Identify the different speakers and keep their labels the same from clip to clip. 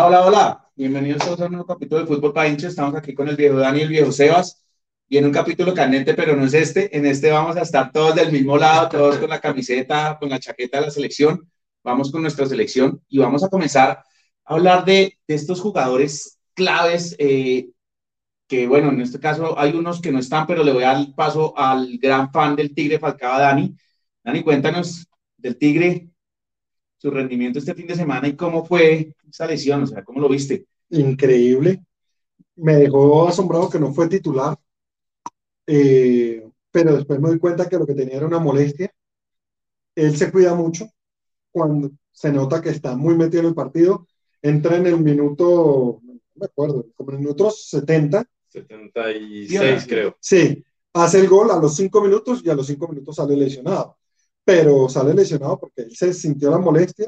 Speaker 1: Hola, hola, hola. Bienvenidos a un nuevo capítulo de Fútbol para hinchas. Estamos aquí con el viejo Dani y el viejo Sebas. En un capítulo candente, pero no es este. En este vamos a estar todos del mismo lado, todos con la camiseta, con la chaqueta de la selección. Vamos con nuestra selección y vamos a comenzar a hablar de, de estos jugadores claves eh, que, bueno, en este caso hay unos que no están, pero le voy a dar paso al gran fan del Tigre, Falcao Dani. Dani, cuéntanos del Tigre, su rendimiento este fin de semana y cómo fue esa lesión, o sea, cómo lo viste.
Speaker 2: Increíble. Me dejó asombrado que no fue titular, eh, pero después me doy cuenta que lo que tenía era una molestia. Él se cuida mucho cuando se nota que está muy metido en el partido. Entra en el minuto, no me acuerdo, como en el minuto 70.
Speaker 3: 76, creo.
Speaker 2: Sí, hace el gol a los cinco minutos y a los cinco minutos sale lesionado pero sale lesionado porque él se sintió la molestia,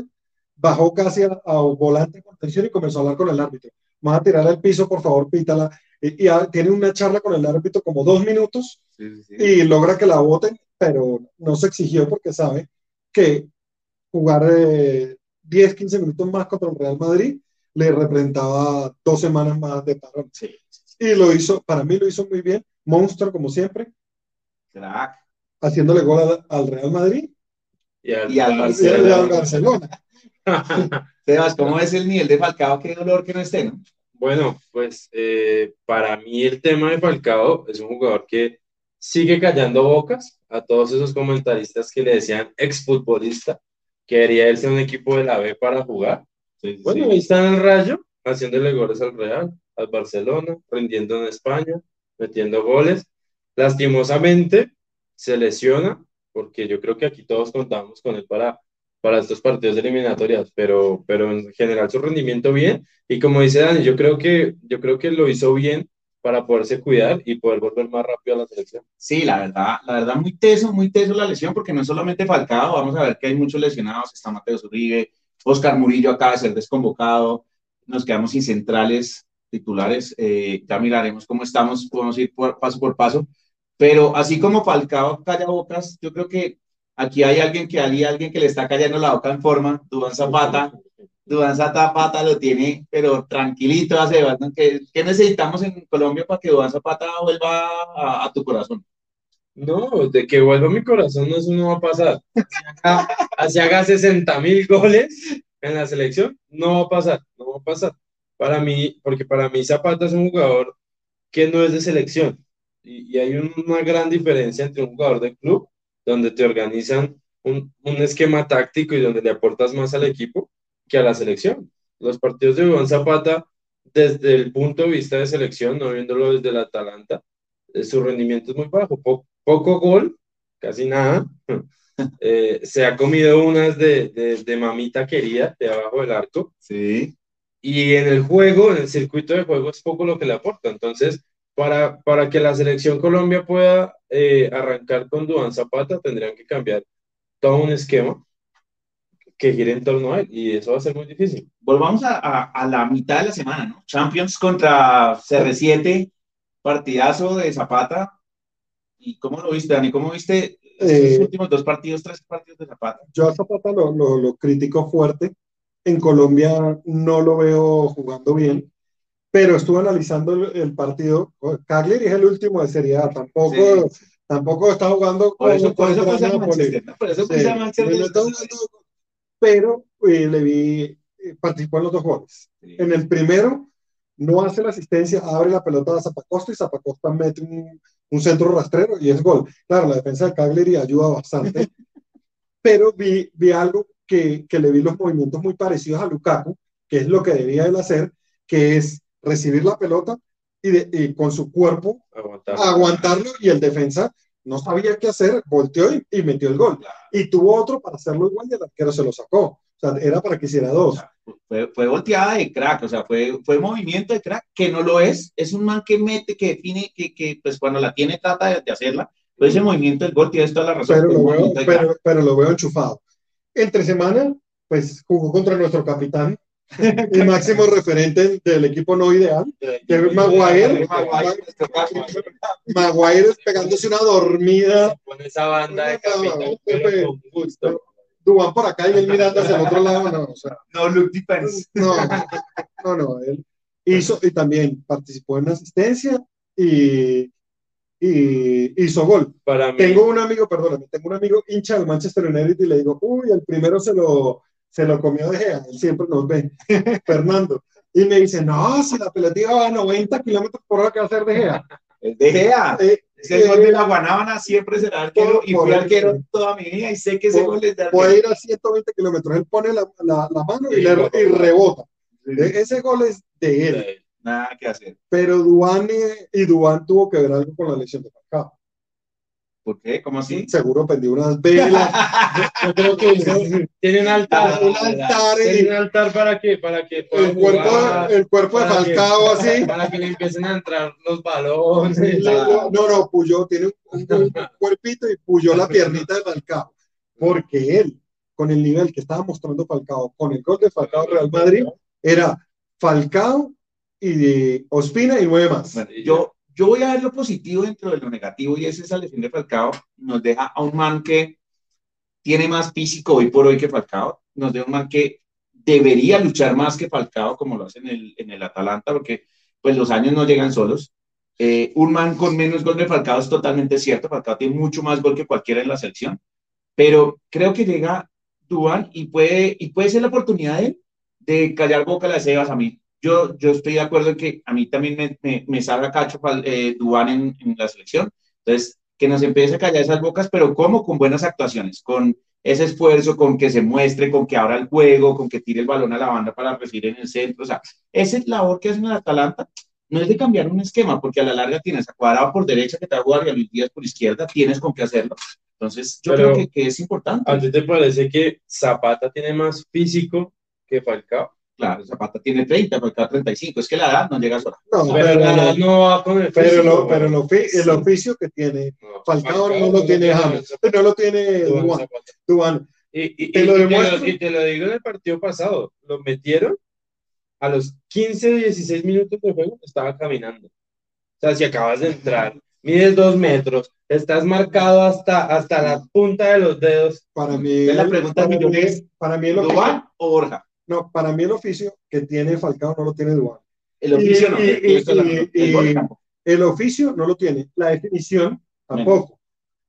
Speaker 2: bajó casi a, volante con tensión y comenzó a hablar con el árbitro. Vamos a tirar al piso, por favor, pítala. Y, tiene una charla con el árbitro como dos minutos y logra que la voten, pero no se exigió porque sabe que jugar 10, eh, 15 minutos más contra el Real Madrid le representaba dos semanas más de parón. Y lo hizo, para mí lo hizo muy bien, monstruo como siempre.
Speaker 1: Crack
Speaker 2: haciéndole gol al, Real Madrid
Speaker 1: y al, Barcelona. Sebas, ¿cómo es el nivel de Falcao? Qué dolor que no esté, ¿no?
Speaker 3: Bueno, pues eh, para mí el tema de Falcao es un jugador que sigue callando bocas a todos esos comentaristas que le decían exfutbolista, que quería irse a un equipo de la B para jugar. bueno, ahí está en el rayo, haciéndole goles al Real, al Barcelona, rindiendo en España, metiendo goles. Lastimosamente, se lesiona, porque yo creo que aquí todos contamos con él para, para estos partidos eliminatorias, pero, pero en general su rendimiento bien, y como dice Dani, yo creo que, yo creo que lo hizo bien para poderse cuidar y poder volver más rápido a la selección.
Speaker 1: Sí, la verdad, la verdad, muy teso, muy teso la lesión, porque no es solamente Falcao, vamos a ver que hay muchos lesionados, está Mateo Zuribe, Oscar Murillo acaba de ser desconvocado, nos quedamos sin centrales titulares, eh, ya miraremos cómo estamos, podemos ir paso por paso, pero así como Falcao calla bocas, yo creo que aquí hay alguien que hay alguien que le está callando la boca en forma, Dubán Zapata. Dubán Zapata lo tiene, pero tranquilito a Sebastián. ¿Qué, necesitamos en Colombia para que Dubán Zapata vuelva a, tu corazón?
Speaker 3: No, de que vuelva a mi corazón no, eso no va a pasar. Así haga 60 mil goles en la selección, no va a pasar, no va a pasar. Para mí, porque para mí Zapata es un jugador que no es de selección y, hay una gran diferencia entre un jugador de club, donde te organizan un, un, esquema táctico y donde le aportas más al equipo, que a la selección. Los partidos de Iván Zapata, desde el punto de vista de selección, no viéndolo desde el Atalanta, eh, su rendimiento es muy bajo, poco gol, casi nada. Eh, se ha comido unas de, de, de, mamita querida de abajo del arco.
Speaker 1: Sí.
Speaker 3: Y en el juego, en el circuito de juego, es poco lo que le aporta. Entonces, para, para que la selección Colombia pueda eh, arrancar con Duan Zapata, tendrían que cambiar todo un esquema que gire en torno a él y eso va a ser muy difícil.
Speaker 1: Volvamos a, a, la mitad de la semana, ¿no? Champions contra CR7, partidazo de Zapata. ¿Y cómo lo viste, Dani? ¿Cómo viste los eh, últimos dos partidos, tres partidos de Zapata?
Speaker 2: Yo a Zapata lo, lo, lo critico fuerte. En Colombia no lo veo jugando bien pero estuve analizando el, partido. Cagliari es el último de Serie A, tampoco, tampoco está jugando
Speaker 1: por eso, por eso,
Speaker 2: pero eh, le vi, eh, participó en los dos goles. En el primero, no hace la asistencia, abre la pelota a Zapacosta y Zapacosta mete un, un, centro rastrero y es gol. Claro, la defensa de Cagliari ayuda bastante, pero vi, vi algo que, que le vi los movimientos muy parecidos a Lukaku, que es lo que debía él hacer, que es recibir la pelota y, con su cuerpo aguantarlo. y el defensa no sabía qué hacer, volteó y, metió el gol. Y tuvo otro para hacerlo igual y el arquero se lo sacó. O sea, era para que hiciera dos.
Speaker 1: fue, fue, volteada de crack, o sea, fue, fue movimiento de crack, que no lo es. Es un man que mete, que define, que, que pues cuando la tiene trata de, hacerla. Pero ese movimiento del gol tiene toda la razón.
Speaker 2: Pero lo, veo, pero, pero lo veo enchufado. Entre semana, pues jugó contra nuestro capitán, el máximo referente del equipo no ideal, que es Maguire. Maguire pegándose una dormida.
Speaker 3: Con esa banda de capitán.
Speaker 2: Dubán por acá y él mirando hacia el otro lado. No,
Speaker 1: no look defense.
Speaker 2: No, no, no, él hizo y también participó en asistencia y, y hizo gol.
Speaker 3: Para mí,
Speaker 2: Tengo un amigo, perdóname, tengo un amigo hincha del Manchester United y le digo, uy, el primero se lo, se lo comió de Gea, él siempre nos ve, Fernando. Y me dice, no, si la pelota iba a 90 kilómetros por hora, ¿qué va a hacer de Gea?
Speaker 1: El de Gea.
Speaker 2: Eh,
Speaker 1: Es que el gol de
Speaker 2: eh,
Speaker 1: la Guanábana siempre será arquero y fui arquero toda mi vida y sé que ese
Speaker 2: Por-
Speaker 1: gol es de
Speaker 2: puede ir a 120 kilómetros, él pone la, la, la mano y,
Speaker 3: Y
Speaker 2: le, y rebota.
Speaker 1: Sí,
Speaker 2: E- Ese gol es de él,
Speaker 3: eh,
Speaker 1: Nada que hacer.
Speaker 2: pero Duane y Duan tuvo que ver algo con la lesión de Falcao.
Speaker 1: ¿Por qué? ¿Cómo así?
Speaker 2: Seguro pendió unas velas,
Speaker 3: yo creo que tiene un altar,
Speaker 2: un altar y
Speaker 3: tiene un altar para que, para que pueda
Speaker 2: el cuerpo,
Speaker 3: jugar,
Speaker 2: el cuerpo de
Speaker 3: que-
Speaker 2: Falcao así.
Speaker 3: para que le empiecen a entrar los balones.
Speaker 2: No, no, Puyol tiene un, un- un cuerpito y Puyol la piernita de Falcao. Porque él, con el nivel que estaba mostrando Falcao, con el gol de Falcao al Real Madrid, era Falcao y de Ospina y nueve más.
Speaker 1: Bueno, yo, yo voy a ver lo positivo dentro de lo negativo y es esa lesión de Falcao. Nos deja a un man que tiene más físico hoy por hoy que Falcao. Nos deja un man que debería luchar más que Falcao, como lo hace en el, en el Atalanta, porque pues los años no llegan solos. Eh, un man con menos gol de Falcao es totalmente cierto. Falcao tiene mucho más gol que cualquiera en la selección. Pero creo que llega Duván y puede, y puede ser la oportunidad de, de callar boca a las Sebas a mí. Yo, yo estoy de acuerdo en que a mí también me, me, me salga cacho eh, Duván en, en la selección. Entonces, que nos empiece a callar esas bocas, pero ¿cómo? Con buenas actuaciones, con ese esfuerzo, con que se muestre, con que abra el juego, con que tire el balón a la banda para recibir en el centro. O sea, esa labor que hacen en el Atalanta no es de cambiar un esquema, porque a la larga tienes a Cuadrado por derecha que te va a jugar y a Luis Díaz por izquierda, tienes con qué hacerlo. Entonces, yo
Speaker 3: Pero-
Speaker 1: creo que, que es importante.
Speaker 3: ¿A ti te parece que Zapata tiene más físico que Falcao?
Speaker 1: Claro, Zapata tiene 30, Falcao 35. Es que la edad no llega sola.
Speaker 2: No,
Speaker 3: Pero,
Speaker 2: pero,
Speaker 3: la edad no va con el
Speaker 2: pero,
Speaker 3: físico,
Speaker 2: lo- pero el, ofi- el oficio que tiene
Speaker 3: No,
Speaker 2: Falcao no lo tiene James, no lo tiene Duan.
Speaker 3: Y, y-
Speaker 2: Te
Speaker 3: y-
Speaker 2: lo
Speaker 3: y
Speaker 2: demuestro.
Speaker 3: y te lo digo en el partido pasado, lo metieron a los 15, 16 minutos de juego, estaba caminando. O sea, si acabas de entrar, mides dos metros, estás marcado hasta, hasta la punta de los dedos.
Speaker 2: Para mí,
Speaker 1: Es la pregunta
Speaker 2: para, mí,
Speaker 1: es,
Speaker 2: para mí oficio,
Speaker 1: ¿Duván o Borja?
Speaker 2: No, para mí el oficio que tiene Falcao no lo tiene Duan.
Speaker 1: El oficio
Speaker 2: Y-
Speaker 1: no.
Speaker 2: y-
Speaker 1: el oficio
Speaker 2: y-
Speaker 1: no,
Speaker 2: y-
Speaker 1: el gol tampoco.
Speaker 2: El oficio no lo tiene, la definición tampoco.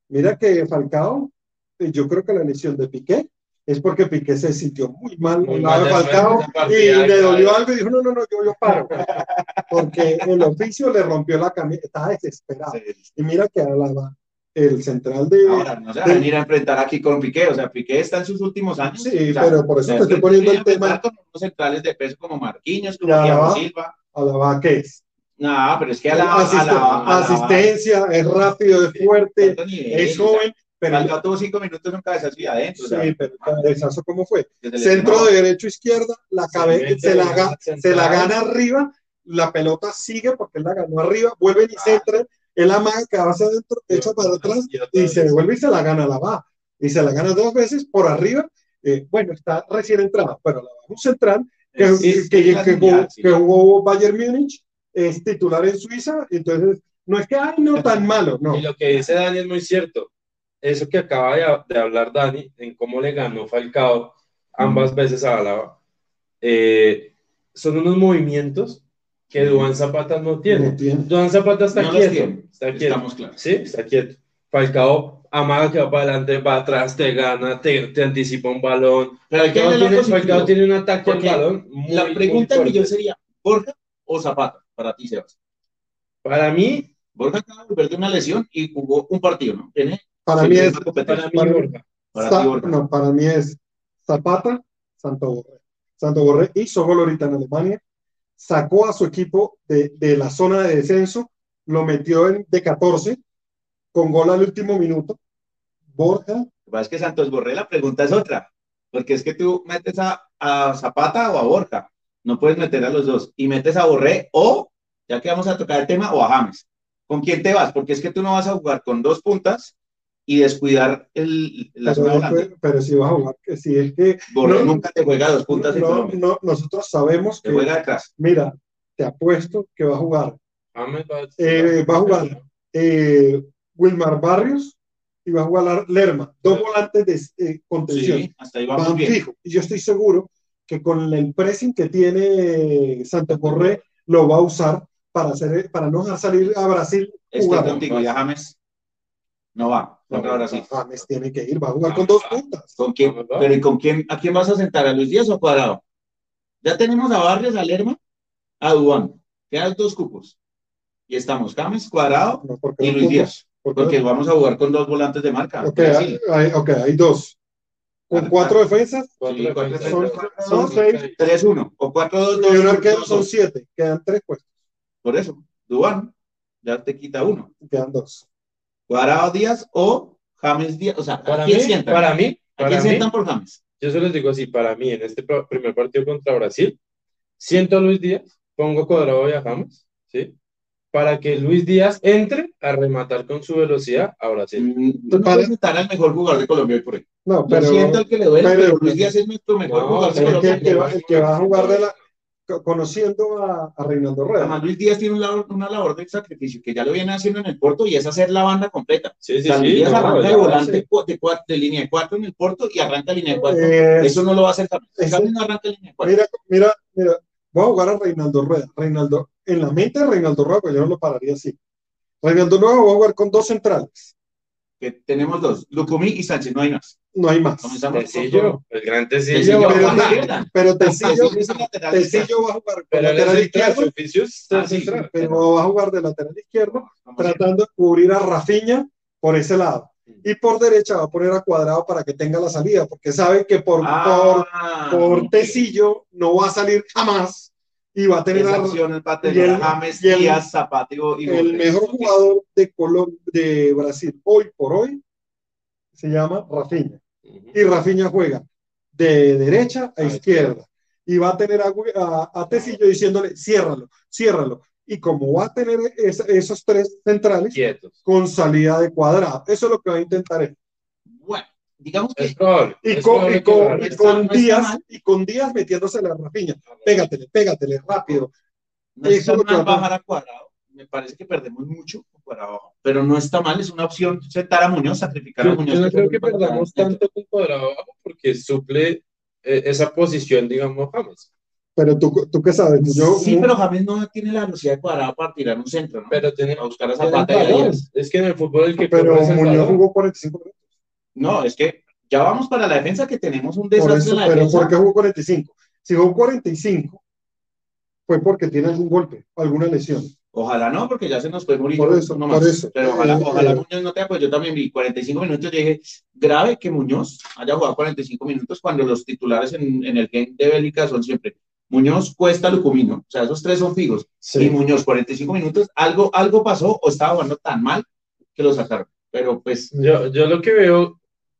Speaker 2: Mira que Falcao, eh, yo creo que la lesión de Piqué es porque Piqué se sintió muy mal
Speaker 3: Muy
Speaker 2: al lado de
Speaker 3: mal
Speaker 2: Falcao
Speaker 3: de esa
Speaker 2: y le dolió algo y dijo, no, no, no, yo, yo paro. Porque el oficio le rompió la camisa, estaba desesperado.
Speaker 1: Sí.
Speaker 2: Y mira que Alaba, el central de...
Speaker 1: Ahora, no se va a venir a enfrentar aquí con Piqué. O sea, Piqué está en sus últimos años.
Speaker 2: Sí,
Speaker 1: O sea,
Speaker 2: pero por eso te estoy poniendo el tema.
Speaker 1: Con unos centrales de peso como Marquinhos, como Thiago
Speaker 2: va.
Speaker 1: Silva.
Speaker 2: Alaba, ¿qué es?
Speaker 1: No, pero es que a la,
Speaker 2: Asiste-
Speaker 1: a la, a la-
Speaker 2: asistencia, es rápido, es fuerte,
Speaker 1: nivel,
Speaker 2: es
Speaker 1: o sea,
Speaker 2: joven, pero...
Speaker 1: Falcao tuvo cinco minutos en cabezazo y adentro. o sea,
Speaker 2: Sí, pero el cabezazo, ¿cómo fue? Centro de derecho izquierda, la cabeza se, la, se la gana arriba, la pelota sigue porque él la ganó arriba, vuelven y centran, él amaga que va hacia adentro, echa para atrás
Speaker 3: Y
Speaker 2: se devuelve y se la gana la va. Y se la gana dos veces por arriba. eh, bueno, está recién entrada, pero la va un central que,
Speaker 1: Es-
Speaker 2: que,
Speaker 1: es
Speaker 2: que-
Speaker 1: la
Speaker 2: que jugó, que jugó Bayern Múnich, es titular en Suiza, entonces no es que, ay, no tan malo, no.
Speaker 3: Y lo que dice Dani es muy cierto. Eso que acaba de, de hablar Dani, en cómo le ganó Falcao ambas veces a Álava, eh, son unos movimientos que Duan Zapata no tiene.
Speaker 2: No tiene.
Speaker 3: Duan Zapata está
Speaker 1: No
Speaker 3: quieto.
Speaker 1: tiene,
Speaker 3: Está quieto.
Speaker 1: Estamos claros.
Speaker 3: Sí, está quieto. Falcao amaga que va para adelante, va atrás, te gana, te, te anticipa un balón.
Speaker 1: Pero hay que
Speaker 3: Falcao tiene,
Speaker 1: positivo.
Speaker 3: Falcao tiene un ataque al balón. muy,
Speaker 1: La pregunta del millón sería, ¿Borja o Zapata? Para ti, Sebas.
Speaker 3: Para mí,
Speaker 1: Borja acaba de de una lesión y jugó un partido, ¿no? Tiene
Speaker 2: Para mí es,
Speaker 3: para mí,
Speaker 2: Para-
Speaker 3: Borja.
Speaker 1: Para
Speaker 2: Sa-
Speaker 1: ti, Borja.
Speaker 2: no, para mí es Zapata, Santo Borré. Santo Borré hizo gol ahorita en Alemania, sacó a su equipo de, de la zona de descenso, lo metió en, de 14, con gol al último minuto. Borja,
Speaker 1: Lo que es que Santos Borré, la pregunta es otra. Porque es que tú metes a, a Zapata o a Borja. No puedes meter a los dos. Y metes a Borré o, ya que vamos a tocar el tema, o a James. ¿Con quién te vas? Porque es que tú no vas a jugar con dos puntas y descuidar el, la
Speaker 2: pero,
Speaker 1: zona volante.
Speaker 2: después- pero si va a jugar, que si es que no,
Speaker 1: nunca te juega dos puntas
Speaker 2: no, no, nosotros sabemos
Speaker 1: Te
Speaker 2: que,
Speaker 1: juega detrás.
Speaker 2: mira, te apuesto que va a jugar
Speaker 3: James va,
Speaker 2: Eh, va a jugar. eh, Wilmar Barrios y va a jugar Lerma, dos volantes de eh, contención.
Speaker 1: Sí, hasta ahí vamos
Speaker 2: van
Speaker 1: bien.
Speaker 2: fijo. Y yo estoy seguro que con el pressing que tiene Santa Corre lo va a usar para, hacer, para no salir a Brasil
Speaker 1: contigo, ya James no va contra Brasil.
Speaker 2: James tiene que ir, va a jugar con dos puntas.
Speaker 1: ¿Con quién? Pero ¿y con quién? ¿A quién vas a sentar? ¿A Luis Díaz o a Cuadrado? Ya tenemos a Barrios, a Lerma, a Dubán. Quedan dos cupos. Y estamos James, Cuadrado
Speaker 2: No,
Speaker 1: y
Speaker 2: dos
Speaker 1: Luis. Díaz.
Speaker 2: Porque-
Speaker 1: Porque vamos a jugar con dos volantes de marca.
Speaker 2: ok, hay, hay- ok, hay dos. Con cuatro defensas
Speaker 3: Cuatro
Speaker 1: Sí, cuatro
Speaker 3: defensas.
Speaker 2: son, seis
Speaker 1: 3-1 o 4-2.
Speaker 2: y un
Speaker 1: 2,
Speaker 2: arquero son siete. Quedan tres puestos.
Speaker 1: Por eso, Dubán ya te quita uno.
Speaker 2: Quedan dos.
Speaker 1: Cuadrado Díaz o James Díaz. O sea, ¿a
Speaker 3: Para
Speaker 1: quién
Speaker 3: mí,
Speaker 1: sientan?
Speaker 3: para mí,
Speaker 1: ¿A quién
Speaker 3: mí,
Speaker 1: sientan por James?
Speaker 3: yo se los digo así, para mí, en este primer partido contra Brasil, siento a Luis Díaz, pongo cuadrado y a James, ¿sí? Para que Luis Díaz entre a rematar con su velocidad a Brasil.
Speaker 1: Mm, Tú no puedes sentar al mejor jugador de Colombia hoy por hoy.
Speaker 2: No,
Speaker 1: Yo
Speaker 2: pero,
Speaker 1: siento el que le duele,
Speaker 2: pero-
Speaker 1: pero Luis Díaz es nuestro mejor
Speaker 3: No,
Speaker 1: jugador de Colombia.
Speaker 2: el que va, el que va a jugar de la. Co- Conociendo a, a Reinaldo Rueda.
Speaker 1: Además, Luis Díaz tiene una labor, una labor de sacrificio que ya lo viene haciendo en el Porto y es hacer la banda completa.
Speaker 3: Sí, sí,
Speaker 1: O sea, Luis
Speaker 3: sí.
Speaker 1: Díaz
Speaker 3: no,
Speaker 1: arranca de volante
Speaker 3: sí.
Speaker 1: de, de línea de cuatro en el Porto y arranca línea de cuatro. Eso no lo va a hacer James no arranca línea de cuatro.
Speaker 2: Mira, mira, mira, voy a jugar a Reinaldo Rueda. Reinaldo, en la mente de Reinaldo Rueda, pues yo no lo pararía así. Reinaldo Rueda va a jugar con dos centrales.
Speaker 1: Que tenemos dos, Lucumí y Sánchez, no hay más.
Speaker 2: No hay más.
Speaker 3: Tecillo, el gran
Speaker 1: Tecillo
Speaker 2: pero-
Speaker 1: la
Speaker 2: Tecillo,
Speaker 1: Tecillo el
Speaker 2: va a jugar
Speaker 3: es
Speaker 2: lateral izquierdo, pero va a jugar de lateral izquierdo, tratando de cubrir a Rafinha por ese lado. Y por derecha va a poner a Cuadrado para que tenga la salida, porque sabe que por,
Speaker 1: Ah,
Speaker 2: por. Tecillo no va a salir jamás y va a tener
Speaker 1: Esa
Speaker 2: a-
Speaker 1: opción es para
Speaker 2: y el-
Speaker 1: James,
Speaker 2: y el-
Speaker 1: Díaz, Zapatio y
Speaker 2: el mejor jugador de, Colom- de Brasil hoy por hoy se llama Rafinha. Y Rafinha juega de derecha a
Speaker 3: A
Speaker 2: izquierda. Y va a tener a, a, a Tecillo diciéndole, ciérralo, ciérralo. Y como va a tener es- esos tres centrales
Speaker 3: Quietos.
Speaker 2: con salida de cuadrado. Eso es lo que va a intentar él.
Speaker 1: Bueno, digamos que.
Speaker 2: Y con,
Speaker 3: probable
Speaker 2: y con-
Speaker 3: lo haga.
Speaker 2: y
Speaker 1: está-
Speaker 2: con
Speaker 1: no está
Speaker 2: Díaz,
Speaker 1: mal.
Speaker 2: y con Díaz metiéndose la Rafinha. Pégatele, pégatele, rápido.
Speaker 1: no
Speaker 2: Eso
Speaker 1: está
Speaker 2: es lo que
Speaker 1: mal
Speaker 2: va a-
Speaker 1: bajar a cuadrado. Me parece que perdemos mucho con cuadrado, pero no está mal, es una opción sentar a Muñoz, sacrificar a Muñoz.
Speaker 3: yo no creo que
Speaker 1: para-
Speaker 3: perdamos tanto con cuadrado abajo porque suple eh, esa posición, digamos, James.
Speaker 2: Pero tú, tú qué sabes, yo,
Speaker 1: sí, pero James no tiene la velocidad de cuadrado para tirar un centro, ¿no?
Speaker 3: Pero tiene,
Speaker 1: a buscar a Zapata y.
Speaker 3: Es que en el fútbol el que
Speaker 2: pero
Speaker 3: corre es el
Speaker 2: Muñoz jugó 45 minutos.
Speaker 1: No, es que ya vamos para la defensa que tenemos un desastre
Speaker 2: eso,
Speaker 1: en la
Speaker 2: pero
Speaker 1: defensa.
Speaker 2: ¿por qué jugó 45? Si jugó 45, fue porque tiene algún golpe, alguna lesión.
Speaker 1: Ojalá no, porque ya se nos fue Murillo.
Speaker 2: Por eso,
Speaker 1: no
Speaker 2: por
Speaker 1: más.
Speaker 2: eso.
Speaker 1: Pero ojalá,
Speaker 2: Eh,
Speaker 1: ojalá
Speaker 2: eh.
Speaker 1: Muñoz no tenga, pues yo también vi 45 minutos. Yo dije, grave que Muñoz haya jugado 45 minutos cuando los titulares en, en el game de Bélica son siempre Muñoz, Cuesta, Lucumino. O sea, esos tres son fijos. Y Muñoz, 45 minutos, algo, algo pasó o estaba jugando tan mal que lo sacaron. Pero pues,
Speaker 3: Yo, yo lo que veo,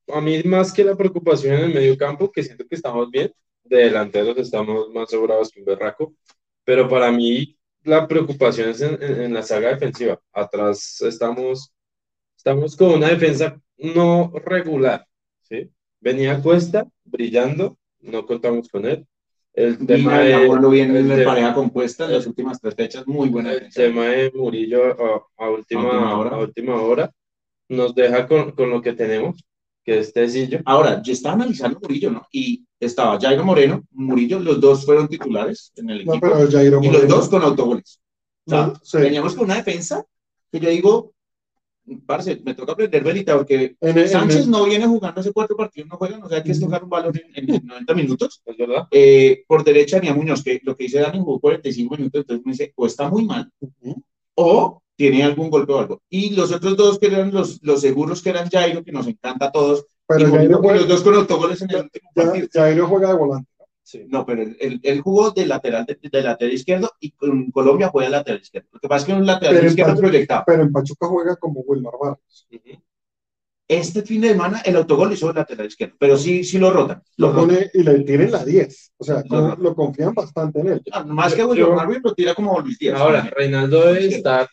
Speaker 3: a mí más que la preocupación en el medio campo, que siento que estamos bien, de delanteros estamos más sobrados que un berraco, pero para mí la preocupación es en, en- en la saga defensiva. Atrás estamos, estamos con una defensa no regular, ¿sí? Venía Cuesta brillando, no contamos con él. El tema de,
Speaker 1: lo
Speaker 3: el
Speaker 1: en
Speaker 3: tema-
Speaker 1: pareja compuesta en las últimas tres fechas, muy buena
Speaker 3: el
Speaker 1: defensa.
Speaker 3: tema de Murillo a, a última,
Speaker 1: última hora.
Speaker 3: a última hora nos deja con, con lo que tenemos, que es Tecillo.
Speaker 1: Ahora, yo estaba analizando Murillo, ¿no? Y estaba Jairo Moreno, Murillo, los dos fueron titulares en el
Speaker 2: No,
Speaker 1: equipo.
Speaker 2: pero Jairo
Speaker 1: y los
Speaker 2: Moreno-
Speaker 1: dos con autogoles. O sea,
Speaker 2: No, sí.
Speaker 1: veníamos con una defensa que yo digo, parce, me toca aprender velita porque
Speaker 2: En el- en
Speaker 1: Sánchez
Speaker 2: el-
Speaker 1: no viene jugando hace cuatro partidos, no juega, no sé, hay que tocar un balón en, en 90 minutos.
Speaker 3: ¿Es verdad?
Speaker 1: Eh, por derecha ni a Muñoz, que lo que dice Dani jugó 45 minutos, entonces me dice, o está muy mal,
Speaker 2: Ujú.
Speaker 1: o tiene algún golpe o algo. Y los otros dos que eran los, los seguros, que eran Jairo, que nos encanta a todos,
Speaker 2: Pero Jairo
Speaker 1: los dos con autogoles en el último
Speaker 2: ya-
Speaker 1: partido.
Speaker 2: Jairo juega de volante.
Speaker 3: Sí.
Speaker 1: No, pero él, jugó de lateral, de, de lateral izquierdo y con Colombia juega de lateral izquierdo. Lo que pasa es que un lateral
Speaker 2: Pero
Speaker 1: izquierdo
Speaker 2: Pachuca-
Speaker 1: proyectado.
Speaker 2: Pero en Pachuca juega como Wilmar Barrios.
Speaker 3: Ujú.
Speaker 1: Este fin de semana el autogol lo hizo de lateral izquierdo, pero sí, sí lo rotan. Lo
Speaker 2: pone y le tienen la 10. O sea,
Speaker 1: Lo
Speaker 2: confían bastante en él.
Speaker 1: Ah, Más que
Speaker 3: yo-
Speaker 1: Marvin lo tira como Luis Díaz.
Speaker 3: Ahora, Reinaldo debe estar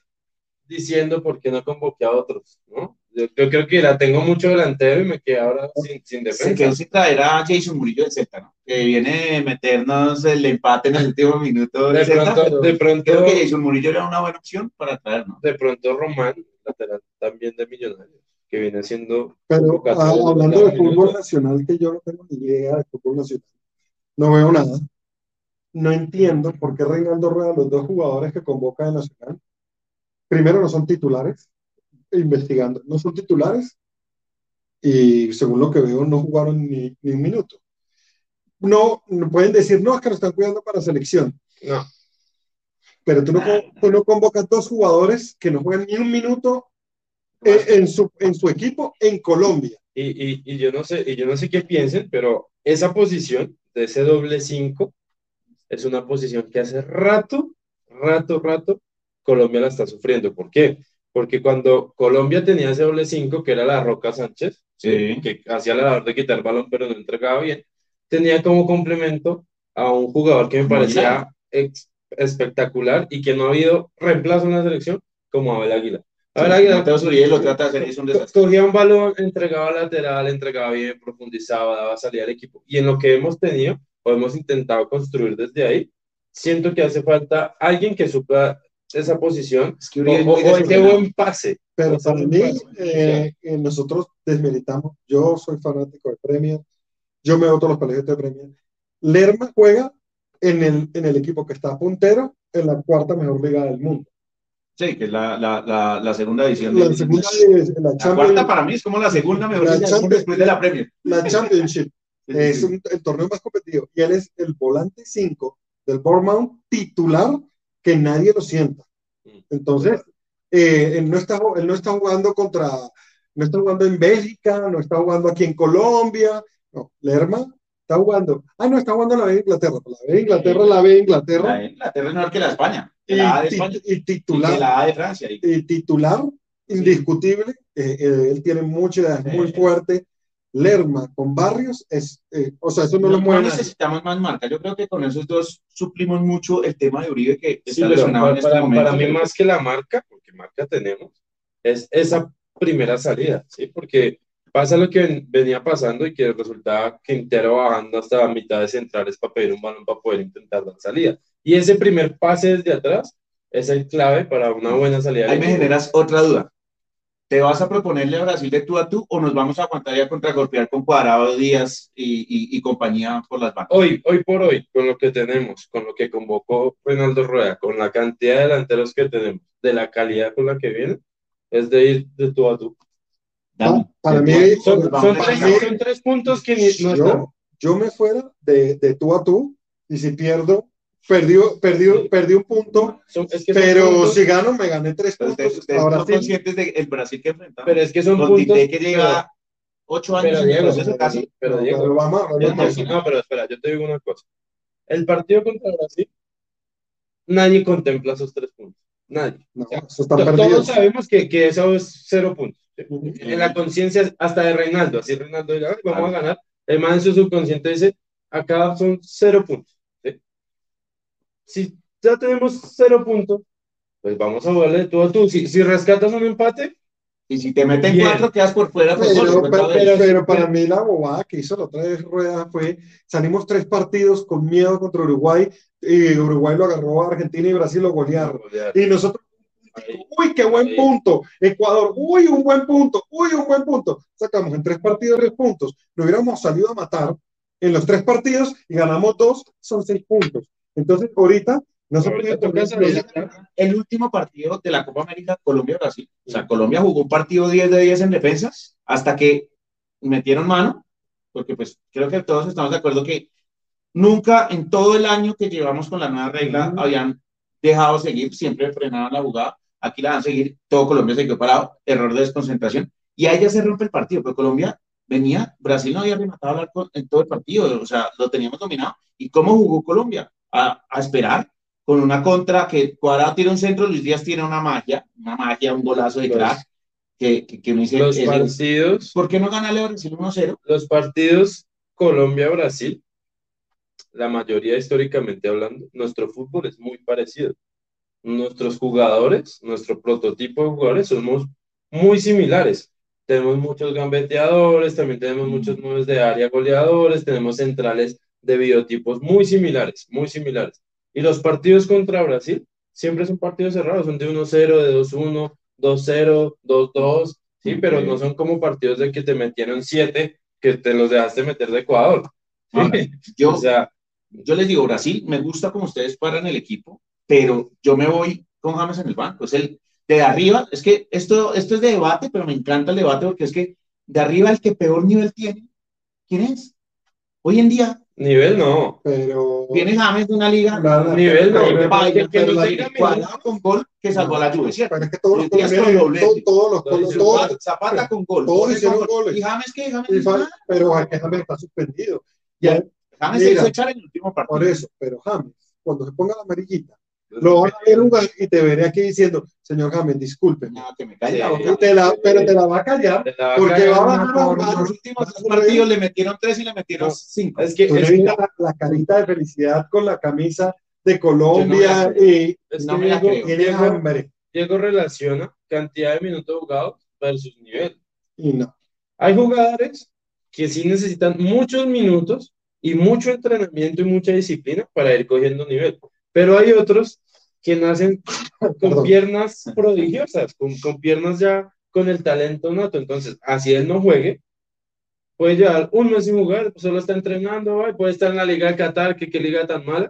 Speaker 3: diciendo por qué no convoqué a otros, ¿no? Yo, yo creo que la tengo mucho delantero y me quedé ahora sin, sin
Speaker 1: se
Speaker 3: defensa.
Speaker 1: quedó sin traer a Jason Murillo de Celta, ¿no? Que viene a meternos el empate en el último minuto de, Celta.
Speaker 3: pronto, de pronto,
Speaker 1: Creo que Jason Murillo era una buena opción para traer, ¿no?
Speaker 3: de pronto Román, lateral también de Millonarios, que viene haciendo
Speaker 2: Pero ah,
Speaker 3: de
Speaker 2: hablando de fútbol nacional, que yo no tengo ni idea de fútbol nacional. no veo nada. No entiendo por qué Reinaldo Rueda, los dos jugadores que convoca de Nacional, primero no son titulares, investigando, no son titulares y según lo que veo no jugaron ni, ni un minuto. No, no pueden decir, no, es que lo están cuidando para selección.
Speaker 3: No.
Speaker 2: Pero tú no, tú no convocas dos jugadores que no juegan ni un minuto en, en su, en su equipo en Colombia.
Speaker 3: Y, y, y, yo no sé, y yo no sé qué piensen, pero esa posición de ese doble 5 es una posición que hace rato, rato, rato, Colombia la está sufriendo. ¿Por qué? Porque cuando Colombia tenía ese doble 5, que era la Roca Sánchez,
Speaker 1: Sí.
Speaker 3: que hacía la labor de quitar el balón, pero no entregaba bien, tenía como complemento a un jugador que me parecía espectacular y que no ha habido reemplazo en la selección como Abel Aguilar. Abel
Speaker 1: Zuribe lo trata de hacer, es un desastre.
Speaker 3: Cogía un balón, entregaba lateral, entregaba bien, profundizaba, daba salida al equipo. Y en lo que hemos tenido o hemos intentado construir desde ahí, siento que hace falta alguien que supla esa posición
Speaker 1: Es que
Speaker 3: o,
Speaker 1: Uribe
Speaker 3: o- o ese buen pase.
Speaker 2: Pero
Speaker 3: Ese
Speaker 2: para
Speaker 3: buen
Speaker 2: mí, eh, eh, nosotros desmeritamos. Yo soy fanático de Premier. Yo me voto los colegios de Premier. Lerma juega en el, en el equipo que está puntero en la cuarta mejor liga del mundo.
Speaker 1: Sí, que es la, la, la, la segunda edición
Speaker 2: La
Speaker 1: de
Speaker 2: segunda la,
Speaker 1: La cuarta para mí es como la segunda mejor
Speaker 2: La
Speaker 1: liga después de la Premier.
Speaker 2: la Championship. Es un- el torneo más competitivo. Y él es el volante 5 del Bournemouth titular que nadie lo sienta. Entonces, eh, él, no está, él no está jugando contra, no está jugando en Bélgica, no está jugando aquí en Colombia. No, Lerma está jugando. Ah, no, está jugando la B de Inglaterra. La B de Inglaterra, la B de Inglaterra.
Speaker 1: La de Inglaterra es mejor que la de España, que
Speaker 2: Y,
Speaker 1: la A de España
Speaker 2: y titular,
Speaker 1: la A de Francia. Y-
Speaker 2: titular indiscutible. eh, eh, él tiene mucha edad, es muy
Speaker 1: Sí.
Speaker 2: fuerte. Lerma con Barrios es, eh, o sea, eso no,
Speaker 1: No,
Speaker 2: lo
Speaker 1: no
Speaker 2: mueve nadie.
Speaker 1: necesitamos más marca. Yo creo que con esos dos suplimos mucho el tema de Uribe que
Speaker 3: Sí,
Speaker 1: está lesionado
Speaker 3: para,
Speaker 1: en este
Speaker 3: para-
Speaker 1: momento.
Speaker 3: para mí más que la marca, porque marca tenemos, es esa primera salida, ¿sí? Porque pasa lo que ven- venía pasando y que resultaba Quintero bajando hasta la mitad de centrales para pedir un balón para poder intentar dar salida. Y ese primer pase desde atrás es el clave para una buena salida.
Speaker 1: Ahí me generas otra duda. ¿Te vas a proponerle a Brasil de tú a tú o nos vamos a aguantar ya contra golpear con Cuadrado, Díaz y, y- y compañía por las bandas?
Speaker 3: Hoy, hoy por hoy, con lo que tenemos, con lo que convocó Reinaldo Rueda, con la cantidad de delanteros que tenemos, de la calidad con la que vienen, es de ir de tú a tú.
Speaker 2: Pa- para mí-
Speaker 1: a
Speaker 3: Son, son
Speaker 1: a
Speaker 3: tres, son tres puntos que ni- no están.
Speaker 2: yo, yo me fuera de, de tú a tú y si pierdo, perdió, perdió, perdí un punto,
Speaker 3: Son- es que
Speaker 2: pero
Speaker 3: puntos-
Speaker 2: si gano me gané tres puntos.
Speaker 1: ustedes, ustedes
Speaker 2: Ahora
Speaker 1: son
Speaker 2: sí,
Speaker 1: conscientes del Brasil que enfrentamos.
Speaker 3: pero es que son
Speaker 1: con
Speaker 3: puntos.
Speaker 1: Que lleva ocho años
Speaker 3: pero,
Speaker 1: en proceso casi.
Speaker 3: pero
Speaker 2: no,
Speaker 3: Diego,
Speaker 2: pero vamos, vamos, vamos.
Speaker 3: no, pero espera, yo te digo una cosa. El partido contra Brasil, nadie contempla esos tres puntos. Nadie.
Speaker 2: No,
Speaker 3: O sea,
Speaker 2: eso está
Speaker 3: to-
Speaker 2: perdido.
Speaker 3: Todos sabemos que, que eso es cero puntos. ¿sí? En la conciencia hasta de Reinaldo, así Reinaldo diga, "Ay, vamos
Speaker 1: Claro.
Speaker 3: a ganar. El man en su subconsciente dice, acá son cero puntos. Si ya tenemos cero puntos, pues vamos a jugarle de tú a tú. Si, si rescatas un empate,
Speaker 1: Y si te meten
Speaker 3: Bien.
Speaker 1: cuatro, quedas por fuera. Pues,
Speaker 2: Pero,
Speaker 1: solo,
Speaker 2: pero, pero,
Speaker 3: pero-
Speaker 2: para mí la bobada que hizo la otra vez Rueda fue, salimos tres partidos con miedo contra Uruguay y Uruguay lo agarró a Argentina y Brasil lo golearon. Y nosotros,
Speaker 3: Ahí.
Speaker 2: uy, qué buen
Speaker 3: Ahí.
Speaker 2: punto. Ecuador, uy, un buen punto, uy, un buen punto. Sacamos en tres partidos tres puntos. Lo hubiéramos salido a matar en los tres partidos y ganamos dos, son seis puntos. Entonces, ahorita no se puede
Speaker 3: Ahorita toca
Speaker 1: el último partido de la Copa América, Colombia-Brasil. O sea, Colombia jugó un partido 10 de 10 en defensas hasta que metieron mano, porque pues creo que todos estamos de acuerdo que nunca en todo el año que llevamos con la nueva regla habían dejado seguir, siempre frenaban la jugada. Aquí la van a seguir, todo Colombia se quedó parado, error de desconcentración. Y ahí ya se rompe el partido, pero Colombia venía, Brasil no había rematado arco en todo el partido, o sea, lo teníamos dominado. ¿Y cómo jugó Colombia? A, a esperar, con una contra que Cuadrado tira un centro, Luis Díaz tiene una magia, una magia, un golazo de crack, que, que, que dice,
Speaker 3: Los partidos,
Speaker 1: ¿por qué no gana Leo Brasil 1-0?
Speaker 3: los partidos Colombia-Brasil, la mayoría históricamente hablando, nuestro fútbol es muy parecido. Nuestros jugadores, nuestro prototipo de jugadores somos muy similares. Tenemos muchos gambeteadores, también tenemos muchos nueve de área goleadores, tenemos centrales de biotipos muy similares, muy similares. Y los partidos contra Brasil siempre son partidos cerrados, son de 1-0, de 2-1, 2-0, 2-2, sí, pero no son como partidos de que te metieron 7 que te los dejaste meter de Ecuador. ¿sí?
Speaker 1: Ahora, yo,
Speaker 3: O sea,
Speaker 1: Yo les digo, Brasil, me gusta como ustedes paran el equipo, pero yo me voy con James en el banco. Es el de arriba, es que esto, esto es de debate, pero me encanta el debate porque es que de arriba el que peor nivel tiene, ¿quién es? Hoy en día.
Speaker 3: Nivel no.
Speaker 2: Pero.
Speaker 1: Viene James de una liga.
Speaker 2: Claro,
Speaker 3: nivel no. que- que no tenga
Speaker 1: cuadrado con gol que salvó a la Juve, ¿cierto?
Speaker 2: Pero es que todos los colombianos, todos, todos los
Speaker 1: Zapata, con gol.
Speaker 2: todos hicieron goles.
Speaker 1: ¿Y James qué? James
Speaker 2: pero James está suspendido.
Speaker 1: James se hizo echar en el último partido.
Speaker 2: Por eso, pero James, cuando se ponga la amarillita, lo van a ver jugar y te veré aquí diciendo, señor James, disculpe.
Speaker 1: No, que me calle la
Speaker 3: Sí.
Speaker 1: boca.
Speaker 2: Te la- pero te la va a callar.
Speaker 3: Va a
Speaker 2: Porque va a bajar a
Speaker 3: por-
Speaker 2: jugar.
Speaker 1: Los últimos dos partidos le metieron tres y le metieron
Speaker 3: No.
Speaker 1: cinco.
Speaker 3: Es que,
Speaker 2: Tú
Speaker 3: es
Speaker 2: la, la carita de felicidad con la camisa de Colombia y
Speaker 3: es
Speaker 1: no
Speaker 3: que
Speaker 1: me la
Speaker 3: Diego-
Speaker 1: creo.
Speaker 2: tiene
Speaker 3: Diego-
Speaker 2: hambre.
Speaker 3: Diego relaciona cantidad de minutos jugados versus nivel.
Speaker 2: Y no.
Speaker 3: Hay jugadores que sí necesitan muchos minutos y mucho entrenamiento y mucha disciplina para ir cogiendo nivel. Pero hay otros que nacen con
Speaker 2: Perdón.
Speaker 3: piernas prodigiosas, con, con piernas ya con el talento nato. Entonces, así él no juegue, puede llevar un mes sin jugar, pues solo está entrenando, puede estar en la Liga de Qatar, que qué liga tan mala.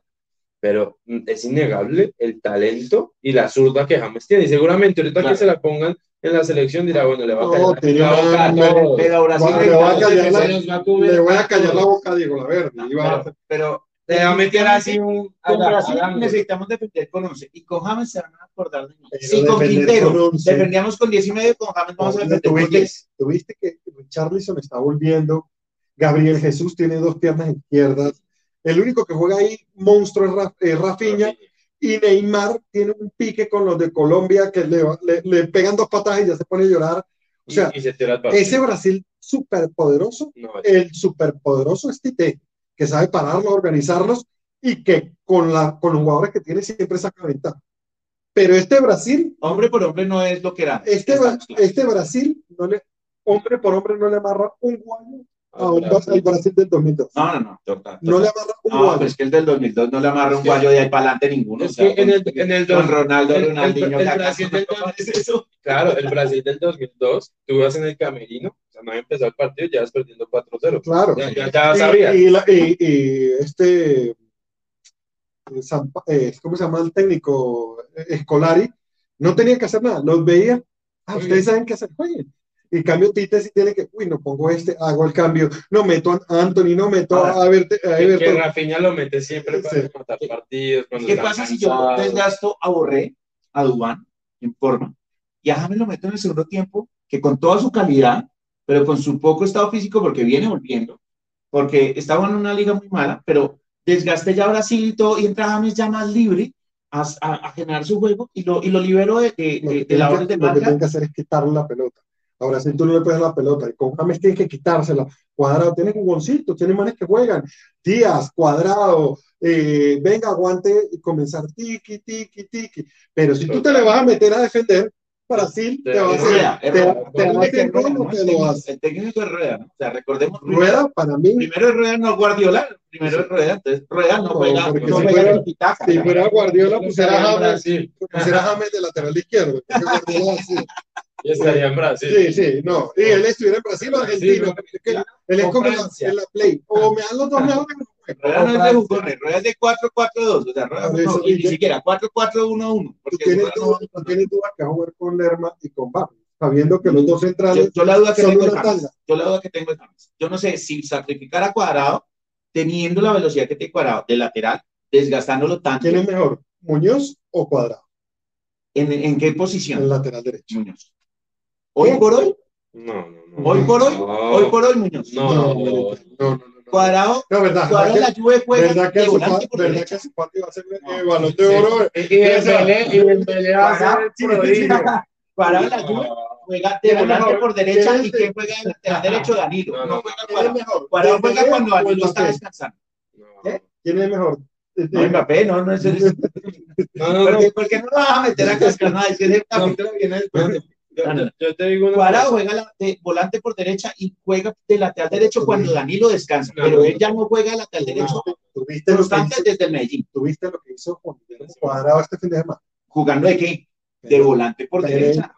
Speaker 3: Pero mm, es innegable el talento y la zurda que James tiene. Y seguramente ahorita
Speaker 1: Claro.
Speaker 3: que se la pongan en la selección dirá, bueno, le va a
Speaker 2: No,
Speaker 3: callar
Speaker 2: tiene
Speaker 3: la boca.
Speaker 1: Pero Brasil
Speaker 2: Le va a callar la- la boca Diego Laverde. y va a-
Speaker 1: Pero,
Speaker 3: Le va a meter así un...
Speaker 1: con Brasil necesitamos defender con 11 y con James se van a acordar de mí. Si con Quintero
Speaker 2: con 11.
Speaker 1: defendíamos con 10 y medio, con James vamos a defender con
Speaker 2: ¿Tuviste,
Speaker 1: 10.
Speaker 2: tuviste que Charlison está volviendo. Gabriel Jesús tiene dos piernas izquierdas. El único que juega ahí, monstruo, es Ra- eh, Rafinha. Y Neymar tiene un pique con los de Colombia que le, le- le pegan dos patadas y ya se pone a llorar. O sea,
Speaker 3: y, y se
Speaker 2: ese Brasil superpoderoso,
Speaker 3: No,
Speaker 2: el superpoderoso es Tite, que sabe pararlos, organizarlos y que con, la, con los jugadores que tiene siempre saca ventaja. Pero este Brasil,
Speaker 1: Hombre por hombre no es lo que era.
Speaker 2: este, este Brasil, no le, hombre por hombre, no le amarra un guayo a un,
Speaker 3: Brasil.
Speaker 2: Brasil del 2002.
Speaker 1: No, no, no. total, total.
Speaker 2: No le amarra un
Speaker 1: No,
Speaker 2: guayo.
Speaker 1: pues que el del 2002 no le amarra un guayo de ahí para adelante ninguno.
Speaker 3: Es
Speaker 1: o sea,
Speaker 3: que en el-
Speaker 1: con-
Speaker 3: en el
Speaker 1: con
Speaker 3: dos-
Speaker 1: Ronaldo,
Speaker 3: el- el-
Speaker 1: Ronaldinho,
Speaker 3: el
Speaker 1: Kaká,
Speaker 3: Brasil del
Speaker 1: ¿cómo es eso?
Speaker 3: Claro, el Brasil del 2002, tú ibas en el camerino, o sea, no había empezado el partido, ya vas perdiendo 4-0.
Speaker 2: Claro.
Speaker 3: Ya, ya, ya
Speaker 2: Y-
Speaker 3: sabías.
Speaker 2: Y, la- y- y este, eh, Zampa- eh, ¿cómo se llama el técnico? Eh, Scolari, no tenía que hacer nada, los veía, ah, ustedes saben qué hacer, jueguen. Y cambio Tite si tiene que, uy, no pongo este, hago el cambio, no meto a Anthony, no meto a, a, Verte- a
Speaker 3: Que. Rafinha lo mete siempre para
Speaker 2: Sí.
Speaker 3: matar partidos.
Speaker 1: ¿Qué pasa si yo desgasto a Borré, a Dubán, en forma, y a James lo meto en el segundo tiempo, que con toda su calidad, pero con su poco estado físico, porque viene volviendo, porque estaba en una liga muy mala, pero desgaste ya Brasil y todo, y entra James ya más libre a, a- a generar su juego y lo, y lo libero de, de,
Speaker 2: Lo
Speaker 1: de-
Speaker 2: que, lo que
Speaker 1: marca.
Speaker 2: tienen que hacer es quitarle la pelota. Ahora, si tú no le puedes la pelota, y con James tienes que quitársela. Cuadrado, tiene jugoncitos, tiene manes que juegan. Díaz, cuadrado, eh, venga, aguante y comenzar tiki, tiki, tiki. Pero si tú te le vas a meter a defender, Brasil te, va a
Speaker 3: es
Speaker 2: hacer.
Speaker 1: Rueda, es
Speaker 2: te-
Speaker 1: es El
Speaker 2: lo
Speaker 1: técnico-
Speaker 2: hace.
Speaker 1: El técnico es Rueda, ¿no? O sea, recordemos.
Speaker 2: Rueda, para mí,
Speaker 1: Primero es Rueda, no Guardiola. Primero es Rueda, entonces Rueda no juega, no
Speaker 2: si fuera- si Guardiola, pusiera James, pusiera James de lateral izquierdo. porque Guardiola así.
Speaker 3: Y estaría en Brasil.
Speaker 2: Sí, sí, no. Y él estuviera en Brasil o Argentina. Él es como en la, play. O me dan los dos mejores.
Speaker 1: Rueda no es de jugones, Rueda es de 4-4-2, o sea, Rueda no, y ni siquiera 4-4-1-1.
Speaker 2: Tú tienes duda, que va a jugar con Lerma y con Barrio, sabiendo que los dos
Speaker 1: yo,
Speaker 2: centrales
Speaker 1: yo la duda que
Speaker 2: son
Speaker 1: tengo es James. Yo la duda que tengo es James. Yo no sé si sacrificar a Cuadrado, teniendo la velocidad que tiene Cuadrado de lateral, desgastándolo tanto,
Speaker 2: ¿Quién es mejor, Muñoz o Cuadrado?
Speaker 1: ¿en, en qué
Speaker 2: El
Speaker 1: posición?
Speaker 2: lateral derecho.
Speaker 1: Muñoz. Hoy por hoy,
Speaker 3: No, no, no.
Speaker 1: hoy por hoy,
Speaker 3: No.
Speaker 1: hoy por hoy, Muñoz.
Speaker 3: No,
Speaker 2: no,
Speaker 3: no.
Speaker 1: Cuadrado,
Speaker 2: No, verdad,
Speaker 1: Cuadrado la Juve
Speaker 2: que,
Speaker 1: juega
Speaker 2: verdad que su verdad
Speaker 1: derecha.
Speaker 2: que su patio va a ser el
Speaker 1: No.
Speaker 2: balón de oro. eh.
Speaker 3: Y Dembélé, y Dembélé va a ser el.
Speaker 1: Cuadrado la Juve juega de
Speaker 2: ¿Quién es
Speaker 1: volante por derecha
Speaker 2: ¿Quién es
Speaker 1: y quién juega de lateral derecho Danilo.
Speaker 3: No,
Speaker 1: No,
Speaker 3: no.
Speaker 1: juega
Speaker 2: ¿Quién es
Speaker 1: Cuadrado.
Speaker 2: mejor?
Speaker 1: Cuadrado juega
Speaker 2: ¿Dembélé
Speaker 1: cuando Danilo está descansando.
Speaker 3: No.
Speaker 2: ¿Eh? ¿Quién es mejor?
Speaker 1: No, Mbappé, no, no es el...
Speaker 3: No, no,
Speaker 1: ¿Por
Speaker 3: no.
Speaker 1: qué, por qué no lo vas a meter a cascanada? Es que ese capítulo viene después.
Speaker 3: Yo, yo- yo te digo una
Speaker 1: Cuadrado
Speaker 3: cosa.
Speaker 1: juega la- de volante por derecha y juega de lateral derecho cuando Danilo descansa,
Speaker 3: No,
Speaker 1: pero
Speaker 3: no.
Speaker 1: él ya no juega de lateral derecho
Speaker 2: ¿Tuviste lo, que
Speaker 1: constante
Speaker 2: hizo,
Speaker 1: desde el Medellín.
Speaker 2: tuviste lo que hizo Juan Cuadrado este fin de semana?
Speaker 1: ¿Jugando de qué? De volante por
Speaker 2: Pero-
Speaker 1: derecha.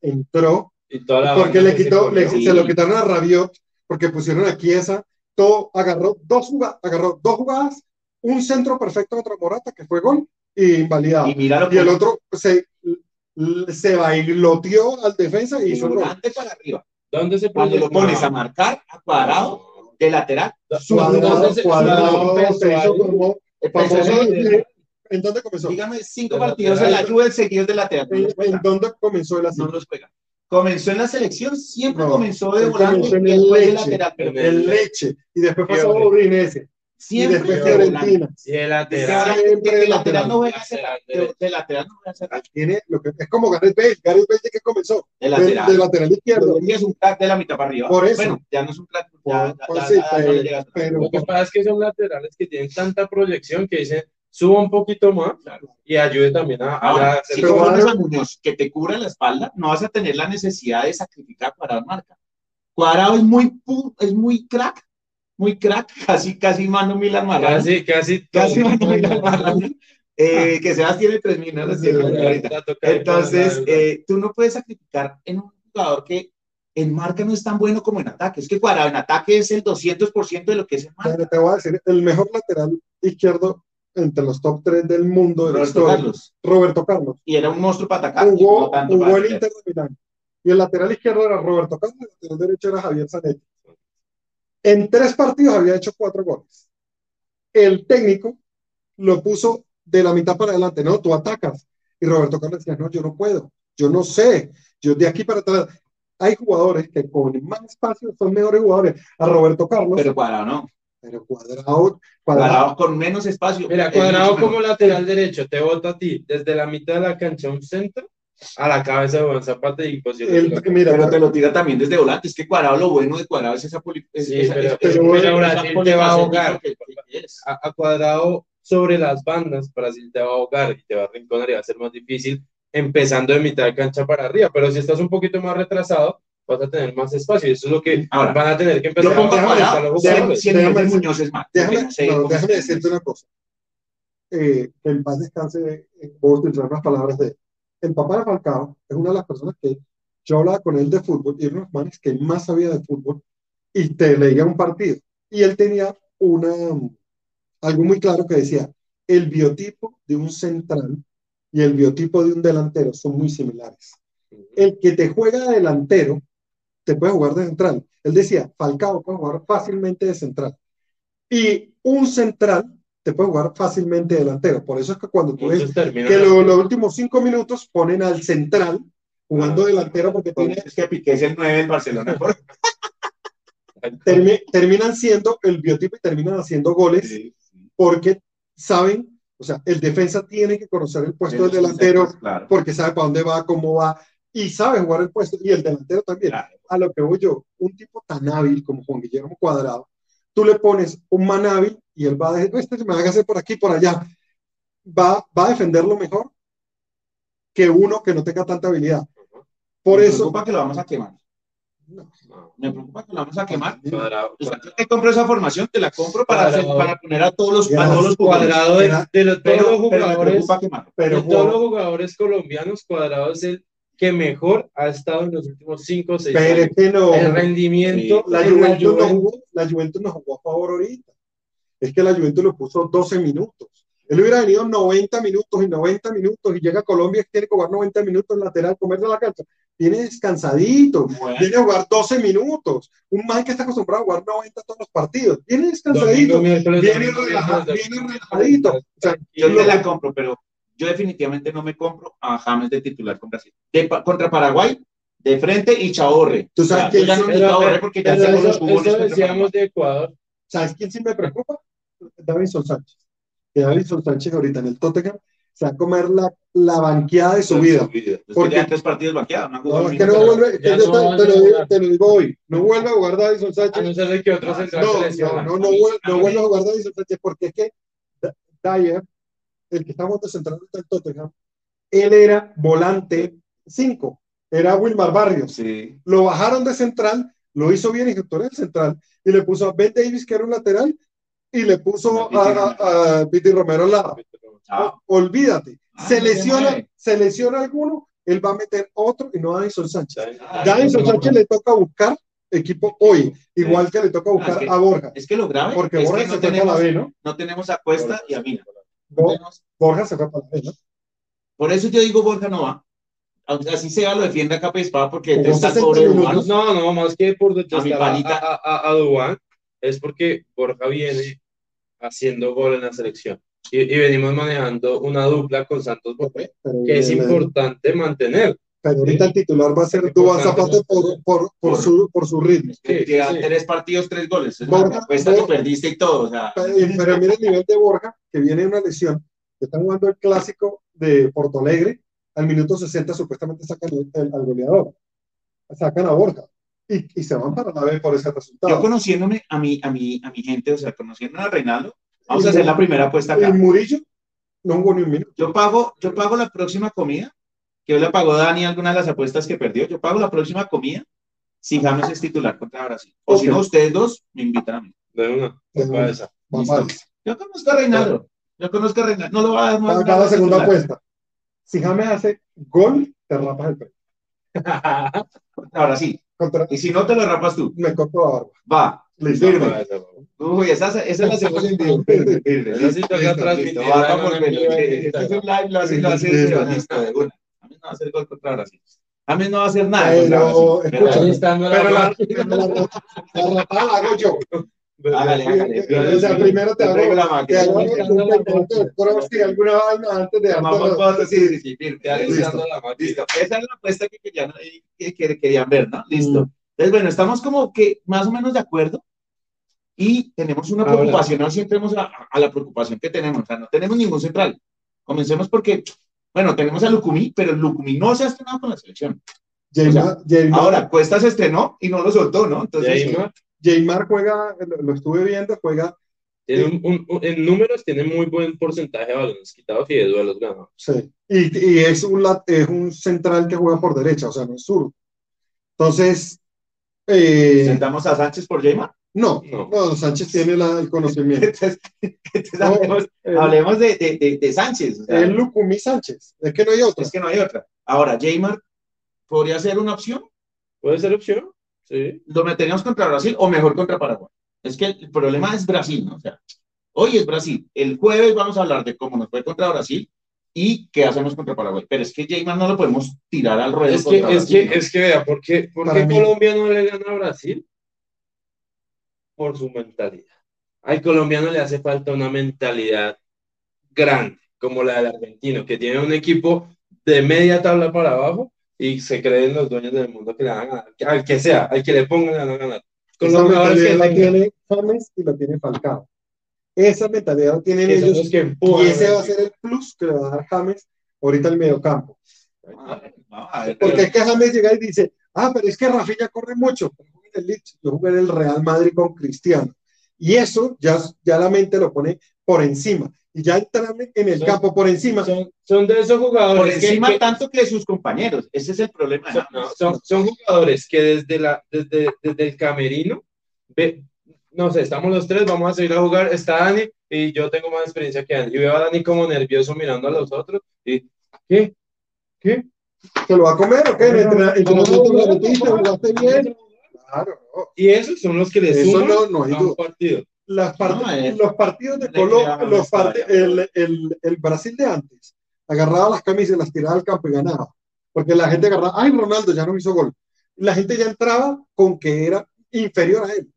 Speaker 2: Entró
Speaker 3: Y toda la
Speaker 2: porque le
Speaker 3: se
Speaker 2: quitó, le- se lo quitaron a Rabiot porque pusieron a Chiesa todo, agarró dos jugadas, agarró dos jugadas, un centro perfecto contra Morata, que fue gol, y invalidado.
Speaker 1: Y
Speaker 2: Y,
Speaker 1: mira lo que
Speaker 2: el otro se, se bailoteó al defensa y hizo
Speaker 1: volante para arriba.
Speaker 3: ¿Dónde se
Speaker 1: Cuando lo pones a marcar a cuadrado de lateral,
Speaker 2: Cuadrado,
Speaker 3: ¿Dónde se-
Speaker 2: cuadrado,
Speaker 3: dónde
Speaker 2: se hizo
Speaker 3: empezó
Speaker 2: como famoso.
Speaker 3: Empezó-
Speaker 2: ¿En dónde comenzó?
Speaker 1: dígame cinco
Speaker 3: De
Speaker 1: partidos en la. Juve seguidos de lateral.
Speaker 2: ¿En, dónde comenzó el?
Speaker 1: No los juega. Comenzó en la selección, siempre
Speaker 2: No,
Speaker 1: comenzó de volante y después de lateral.
Speaker 2: El leche. Y después pasó a
Speaker 3: Fiore.
Speaker 2: Udinese. Y
Speaker 1: siempre
Speaker 2: después. Fiorentina.
Speaker 3: Y el lateral.
Speaker 2: Siempre
Speaker 1: de lateral no juega
Speaker 3: Lateral
Speaker 1: cerrado. De, lateral no juega cerrado.
Speaker 2: Tiene lo que, es como Gareth Bale. Gareth Bale de que comenzó.
Speaker 1: De lateral.
Speaker 2: de lateral izquierdo.
Speaker 1: Y es un crack de la mitad para arriba.
Speaker 2: Por eso.
Speaker 1: Bueno, ya no es un crack. Ya,
Speaker 2: Por-
Speaker 1: ya- ya-
Speaker 2: sí,
Speaker 1: ya no le
Speaker 2: pero-
Speaker 1: llega.
Speaker 2: pero
Speaker 3: Lo que pasa es que son laterales que tienen tanta proyección que dicen, suba un poquito más
Speaker 1: Claro.
Speaker 3: y ayude también a, a
Speaker 1: Ahora,
Speaker 3: hacer
Speaker 1: si
Speaker 2: pero
Speaker 1: tú pones a Muñoz que te cubra la espalda, no vas a tener la necesidad de sacrificar a Cuadrado marca. Cuadrado es muy, es muy crack, muy crack, casi, casi mano Milan Marrano.
Speaker 3: Casi, casi.
Speaker 1: Casi
Speaker 3: todo.
Speaker 1: mano Milan Marrano. Eh, que Sebas tiene 3.000, no
Speaker 2: Sí,
Speaker 1: Entonces, eh, tú no puedes sacrificar en un jugador que en marca no es tan bueno como en ataque. Es que Cuadrado en ataque es el 200% de lo que es en marca.
Speaker 2: Te voy a decir, el mejor lateral izquierdo entre los top 3 del mundo de
Speaker 1: Roberto
Speaker 2: historia,
Speaker 1: Carlos.
Speaker 2: Roberto Carlos.
Speaker 1: Y era un monstruo para atacar. y
Speaker 2: Jugó,
Speaker 1: no
Speaker 2: el. Inter de Milán. Y el lateral izquierdo era Roberto Carlos, y el lateral derecho era Javier Zanetti. En tres partidos había hecho cuatro goles. El técnico lo puso de la mitad para adelante, no, tú atacas. Y Roberto Carlos decía, no, yo no puedo, yo no sé, yo de aquí para atrás. Hay jugadores que con más espacio son mejores jugadores. A Roberto Carlos,
Speaker 1: Pero Cuadrado no.
Speaker 2: pero cuadrado, cuadrado,
Speaker 1: Cuadrado con menos espacio.
Speaker 3: Mira, cuadrado como lateral derecho, te bota a ti desde la mitad de la cancha un centro a la cabeza de Juan Zapata y imposible.
Speaker 2: el- mira,
Speaker 1: Pero te lo tira también desde volante. Es que Cuadrado, lo bueno de Cuadrado es esa poli- es-
Speaker 3: Sí,
Speaker 1: esa-
Speaker 3: pero-
Speaker 1: es-
Speaker 2: pero-
Speaker 1: es-
Speaker 2: pero
Speaker 1: esa
Speaker 3: Brasil te va a ahogar. a, a cuadrado sobre las bandas, Brasil te va a ahogar y te va a rinconar y va a ser más difícil empezando de mitad de cancha para arriba. Pero si estás un poquito más retrasado, vas a tener más espacio y eso es lo que
Speaker 1: Ahora,
Speaker 3: van a tener que empezar
Speaker 1: Yo pongo a
Speaker 3: a
Speaker 2: déjame-
Speaker 1: si el
Speaker 2: déjame decir-
Speaker 1: Muñoz es más.
Speaker 2: Déjame,
Speaker 1: no
Speaker 2: déjame decirte una cosa. Eh, que en paz descanse, eh, puedo utilizar unas palabras de él. El papá de Falcao es una de las personas que yo hablaba con él de fútbol y era uno de los manes que más sabía de fútbol y te leía un partido. Y él tenía una, algo muy claro que decía, el biotipo de un central y el biotipo de un delantero son muy similares. El que te juega de delantero te puede jugar de central. Él decía, Falcao puede jugar fácilmente de central. Y un central te puede jugar fácilmente delantero. Por eso es que cuando tú ves que lo- los últimos cinco minutos ponen al central jugando delantero porque tiene,
Speaker 1: Es que Piqué es el 9 del Barcelona.
Speaker 2: termi- terminan siendo el biotipo y terminan haciendo goles
Speaker 1: Sí,
Speaker 2: porque saben, o sea, el defensa tiene que conocer el puesto
Speaker 1: sí,
Speaker 2: del delantero
Speaker 1: Claro.
Speaker 2: porque sabe para dónde va, cómo va y sabe jugar el puesto y el delantero también.
Speaker 1: Claro.
Speaker 2: A lo que voy yo, un tipo tan hábil como Juan Guillermo Cuadrado, tú le pones un man hábil y él va a decir, este se me va a hacer por aquí, por allá. Va, va a defenderlo mejor que uno que no tenga tanta habilidad. Por
Speaker 1: me
Speaker 2: eso,
Speaker 1: preocupa que lo vamos a quemar.
Speaker 2: No.
Speaker 1: Me preocupa que lo vamos a quemar.
Speaker 3: Cuadrado,
Speaker 1: O sea, yo te compro esa formación, te la compro para, hacer- para poner a todos los, a todos los jugadores.
Speaker 3: cuadrado de, de los- todos
Speaker 1: Pero,
Speaker 3: los
Speaker 1: pero me
Speaker 3: jugadores,
Speaker 1: preocupa quemar.
Speaker 2: pero
Speaker 3: de todos los jugadores colombianos, cuadrado es el que mejor ha estado en los últimos 5 o 6
Speaker 2: pero
Speaker 3: años.
Speaker 2: es que no,
Speaker 3: El rendimiento
Speaker 2: la
Speaker 3: en la
Speaker 2: Juventus, no
Speaker 3: Juventus-
Speaker 2: jugó, la Juventus no jugó a favor ahorita. Es que la Juventus lo puso 12 minutos. Él hubiera venido 90 minutos y 90 minutos y llega a Colombia y tiene que jugar 90 minutos en lateral, comerse la cancha. Viene descansadito,
Speaker 1: Bueno,
Speaker 2: viene a jugar 12 minutos. Un man que está acostumbrado a jugar 90 todos los partidos. Viene
Speaker 3: Domingo,
Speaker 2: descansadito, viene, relajadito. O sea,
Speaker 1: yo te la compro, pero yo definitivamente no me compro a James de titular con Brasil. De contra Paraguay, de frente y Chaborre.
Speaker 2: Tú sabes
Speaker 1: O sea,
Speaker 2: que
Speaker 1: yo ya no necesito porque ya sé los
Speaker 3: eso,
Speaker 1: jugones
Speaker 3: eso
Speaker 1: contra
Speaker 3: decíamos de Ecuador.
Speaker 2: ¿Sabes quién sí me preocupa? Davinson Sánchez. Que Davinson Sánchez ahorita en el Tottenham se va a comer la, la banqueada de su vida.
Speaker 1: Es que
Speaker 2: Porque-
Speaker 1: ya tres partidos banqueados. No,
Speaker 2: es que no vuelve, que
Speaker 3: no
Speaker 2: te, lo digo,
Speaker 3: jugar.
Speaker 2: te lo digo hoy, no vuelve a jugar Davison
Speaker 3: A
Speaker 2: Sánchez,
Speaker 3: no ser que otro
Speaker 1: No,
Speaker 3: central
Speaker 2: no,
Speaker 3: se
Speaker 2: no, no, no, vuelve, no vuelve a jugar Davison Sánchez porque es que Dyer, el que estamos de central ahorita en Tottenham, él era volante 5, era Wilmar Barrios,
Speaker 1: Sí.
Speaker 2: lo bajaron de central, lo hizo bien y en central, y le puso a Ben Davis, que era un lateral, y le puso
Speaker 1: a
Speaker 2: a, Romero al lado.
Speaker 1: Ah,
Speaker 2: olvídate,
Speaker 1: Ah,
Speaker 2: se
Speaker 1: se
Speaker 2: lesiona, se lesiona alguno, él va a meter otro y no a Davison Sánchez.
Speaker 1: Ah,
Speaker 2: Sánchez le toca buscar equipo hoy, igual que le toca buscar
Speaker 1: es que-
Speaker 2: a Borja.
Speaker 1: Es que lo grave
Speaker 2: Porque
Speaker 1: es
Speaker 2: Borja
Speaker 1: que
Speaker 2: se
Speaker 1: no
Speaker 2: para
Speaker 1: tenemos,
Speaker 2: la B, ¿no?
Speaker 1: no tenemos a Cuesta y a Mina.
Speaker 2: Borja se fue para la B, ¿no?
Speaker 1: Por eso yo digo Borja no va. Aunque así sea, lo defiende a capa y espada porque
Speaker 2: Jugó
Speaker 1: está el
Speaker 2: 60
Speaker 1: pobre
Speaker 2: minutos.
Speaker 1: humano.
Speaker 3: No, no, más que por detestar a, a, a, a Duván, es porque Borja viene haciendo gol en la selección. Y, y venimos manejando una dupla con Santos
Speaker 2: Pero,
Speaker 3: que es importante mantener.
Speaker 2: Pero ahorita el titular va a ser
Speaker 3: importante,
Speaker 2: Zapata por, por, por,
Speaker 1: Por-
Speaker 2: su, por su ritmo.
Speaker 1: Que
Speaker 3: Sí,
Speaker 1: lleva
Speaker 3: sí.
Speaker 1: tres partidos, tres goles. Es
Speaker 2: Borja-
Speaker 1: una que perdiste y todo. O sea,
Speaker 2: Pero, mira el nivel de Borja, que viene de una lesión, que está jugando el clásico de Porto Alegre, al minuto 60 supuestamente sacan el- el- al goleador, sacan a Borja, y, y se van para la B por ese
Speaker 1: yo
Speaker 2: resultado.
Speaker 1: conociéndome a mi, a mi, a mi gente, o sea, conociendo a Reinaldo, vamos
Speaker 2: Y
Speaker 1: a hacer la primera apuesta
Speaker 2: Y
Speaker 1: acá.
Speaker 2: Murillo no jugó ni un minuto.
Speaker 1: Yo pago, yo pago la próxima comida, que hoy le pagó Dani algunas de las apuestas que perdió. Yo pago la próxima comida si James es titular contra Brasil. O si
Speaker 2: Ok.
Speaker 1: no, ustedes dos me invitan a mí.
Speaker 3: De una,
Speaker 2: De
Speaker 3: para
Speaker 2: una.
Speaker 3: esa.
Speaker 1: Yo conozco a Reinaldo. Yo conozco a Reinaldo. No lo va a dar más.
Speaker 2: acá la segunda apuesta. Si James hace gol, te rapas el premio.
Speaker 1: Ahora sí.
Speaker 2: Contra,
Speaker 1: Y si no, te lo rapas tú.
Speaker 2: me corto la barba.
Speaker 1: Va.
Speaker 2: Listo.
Speaker 1: Firme.
Speaker 3: Para esa,
Speaker 1: Uy, esa, esa la hacemos en vivo. Firme, firme.
Speaker 3: Esa sí toca
Speaker 1: Listo,
Speaker 3: transmitir,
Speaker 1: listo. Va,
Speaker 3: la
Speaker 1: vamos,
Speaker 3: en
Speaker 1: Este es un live, lo hace, lo hace.
Speaker 2: Listo,
Speaker 1: Listo,
Speaker 2: listo.
Speaker 1: de una. No va a hacer gol contra Brasil. James no va a hacer nada
Speaker 2: Pero, escucha,
Speaker 3: Ahí está, no la
Speaker 2: pero la, rapada la hago yo.
Speaker 1: Hágale, hágale.
Speaker 2: O sea, primero te hago, te
Speaker 1: máquina.
Speaker 2: hago un cross y alguna vaina antes de darte
Speaker 1: fotos, sí, sí,
Speaker 3: está dando la máquina.
Speaker 1: Listo. Esa es la apuesta que querían, que, que querían ver, ¿no? Listo. Entonces, bueno, estamos como que más o menos de acuerdo y tenemos una preocupación, ahora sí entremos a, a la preocupación que tenemos, o sea, no tenemos ningún central. Comencemos porque, bueno, tenemos a Lucumí, pero Lucumí no se ha estrenado con la selección.
Speaker 2: Jaymar, Jaymar-
Speaker 1: Ahora, Cuesta se estrenó y no lo soltó, ¿no? Entonces,
Speaker 3: Jaymar
Speaker 2: Jaymar juega, lo, lo estuve viendo, juega,
Speaker 3: tiene un- en números tiene muy buen porcentaje de balones quitados y de duelos ganados.
Speaker 2: sí, y, y es, un, es un central que juega por derecha, o sea, no es zurdo. Entonces, eh,
Speaker 1: sentamos a Sánchez por Jaymar.
Speaker 2: No,
Speaker 3: No.
Speaker 2: no, Sánchez tiene la- el conocimiento.
Speaker 1: Entonces, entonces
Speaker 2: No,
Speaker 1: hablemos,
Speaker 2: eh,
Speaker 1: hablemos de, de, de, de Sánchez. o sea,
Speaker 2: es Lucumí Sánchez, es que no hay otro.
Speaker 1: es que no hay otra. Ahora, Jaymar podría ser una opción.
Speaker 3: ¿Puede ser opción? Sí.
Speaker 1: lo meteríamos contra Brasil o mejor contra Paraguay. Es que el problema es Brasil, ¿no? O sea, hoy es Brasil. El jueves vamos a hablar de cómo nos fue contra Brasil y qué hacemos contra Paraguay. Pero es que Jayman no lo podemos tirar al ruedo.
Speaker 3: Es que, es que, es que vea, ¿por qué, por qué Colombia no le gana a Brasil? Por su mentalidad. Al colombiano le hace falta una mentalidad grande, como la del argentino, que tiene un equipo de media tabla para abajo y se creen los dueños del mundo que le van a ganar. Al que sea, al que le pongan, le van a ganar. Con
Speaker 2: Esa mentalidad
Speaker 3: que
Speaker 2: la tiene James y la tiene Falcao. Esa mentalidad la tienen
Speaker 3: que
Speaker 2: ellos
Speaker 3: los que empujan
Speaker 2: y ese va a ser el plus que le va a dar James ahorita al mediocampo. Porque es que James llega y dice, ah, pero es que Rafinha corre mucho. El Leeds, Yo jugué en el Real Madrid con Cristiano. Y eso ya, ya la mente lo pone por encima. Y ya entran en el
Speaker 3: Son-
Speaker 2: campo por encima.
Speaker 3: Son, son de esos jugadores
Speaker 1: Por
Speaker 3: que-
Speaker 1: encima
Speaker 3: que-
Speaker 1: tanto que de sus compañeros. Ese es el problema.
Speaker 3: Son, no, son, son jugadores que desde, la, desde, desde el camerino, ve, no sé, estamos los tres, vamos a seguir a jugar, está Dani y yo tengo más experiencia que Dani. Y veo a Dani como nervioso mirando a los otros y, ¿qué? ¿Qué?
Speaker 2: ¿Se lo va a comer o qué? En el entrenamiento
Speaker 3: No,
Speaker 2: lo metiste, jugaste bien. Claro, no.
Speaker 3: Y esos son los que le
Speaker 2: Eso
Speaker 3: suman
Speaker 2: no- no hay
Speaker 3: a un
Speaker 2: duda.
Speaker 3: partido.
Speaker 2: Las part-
Speaker 1: No,
Speaker 2: los partidos de Colombia, los part- el, el, el Brasil de antes, agarraba las camisas, las tiraba al campo y ganaba. Porque la gente agarraba, ay, Ronaldo ya no hizo gol. La gente ya entraba con que era inferior a él.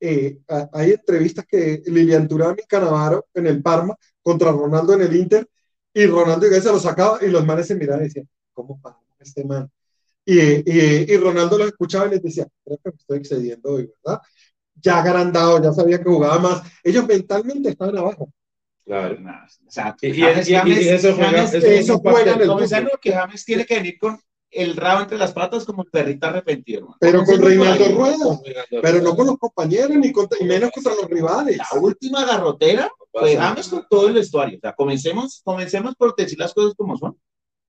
Speaker 2: Eh, a- hay entrevistas que Lilian Turán y Canavaro en el Parma contra Ronaldo en el Inter y Ronaldo y se lo sacaba y los manes se miraban y decían, ¿cómo pasa este man? Y, y, y Ronaldo los escuchaba y les decía, creo que me estoy excediendo hoy, ¿verdad? Ya agrandado, ya sabía que jugaba más. Ellos mentalmente estaban abajo.
Speaker 3: Claro.
Speaker 1: Nada, o sea,
Speaker 3: Y-
Speaker 1: James-
Speaker 3: y- y
Speaker 1: James-
Speaker 3: eso juega-
Speaker 1: James-
Speaker 3: eso
Speaker 2: Eso
Speaker 3: impacta.
Speaker 2: juega en el
Speaker 1: Comenzando
Speaker 2: fútbol.
Speaker 1: que James tiene que venir con el rabo entre las patas como el perrito arrepentido. hermano.
Speaker 2: Pero con Reinaldo. Rueda. Pero no con los compañeros ni contra- y menos contra los rivales.
Speaker 1: La última garrotera fue James con todo el vestuario. O sea, comencemos, comencemos por decir las cosas como son.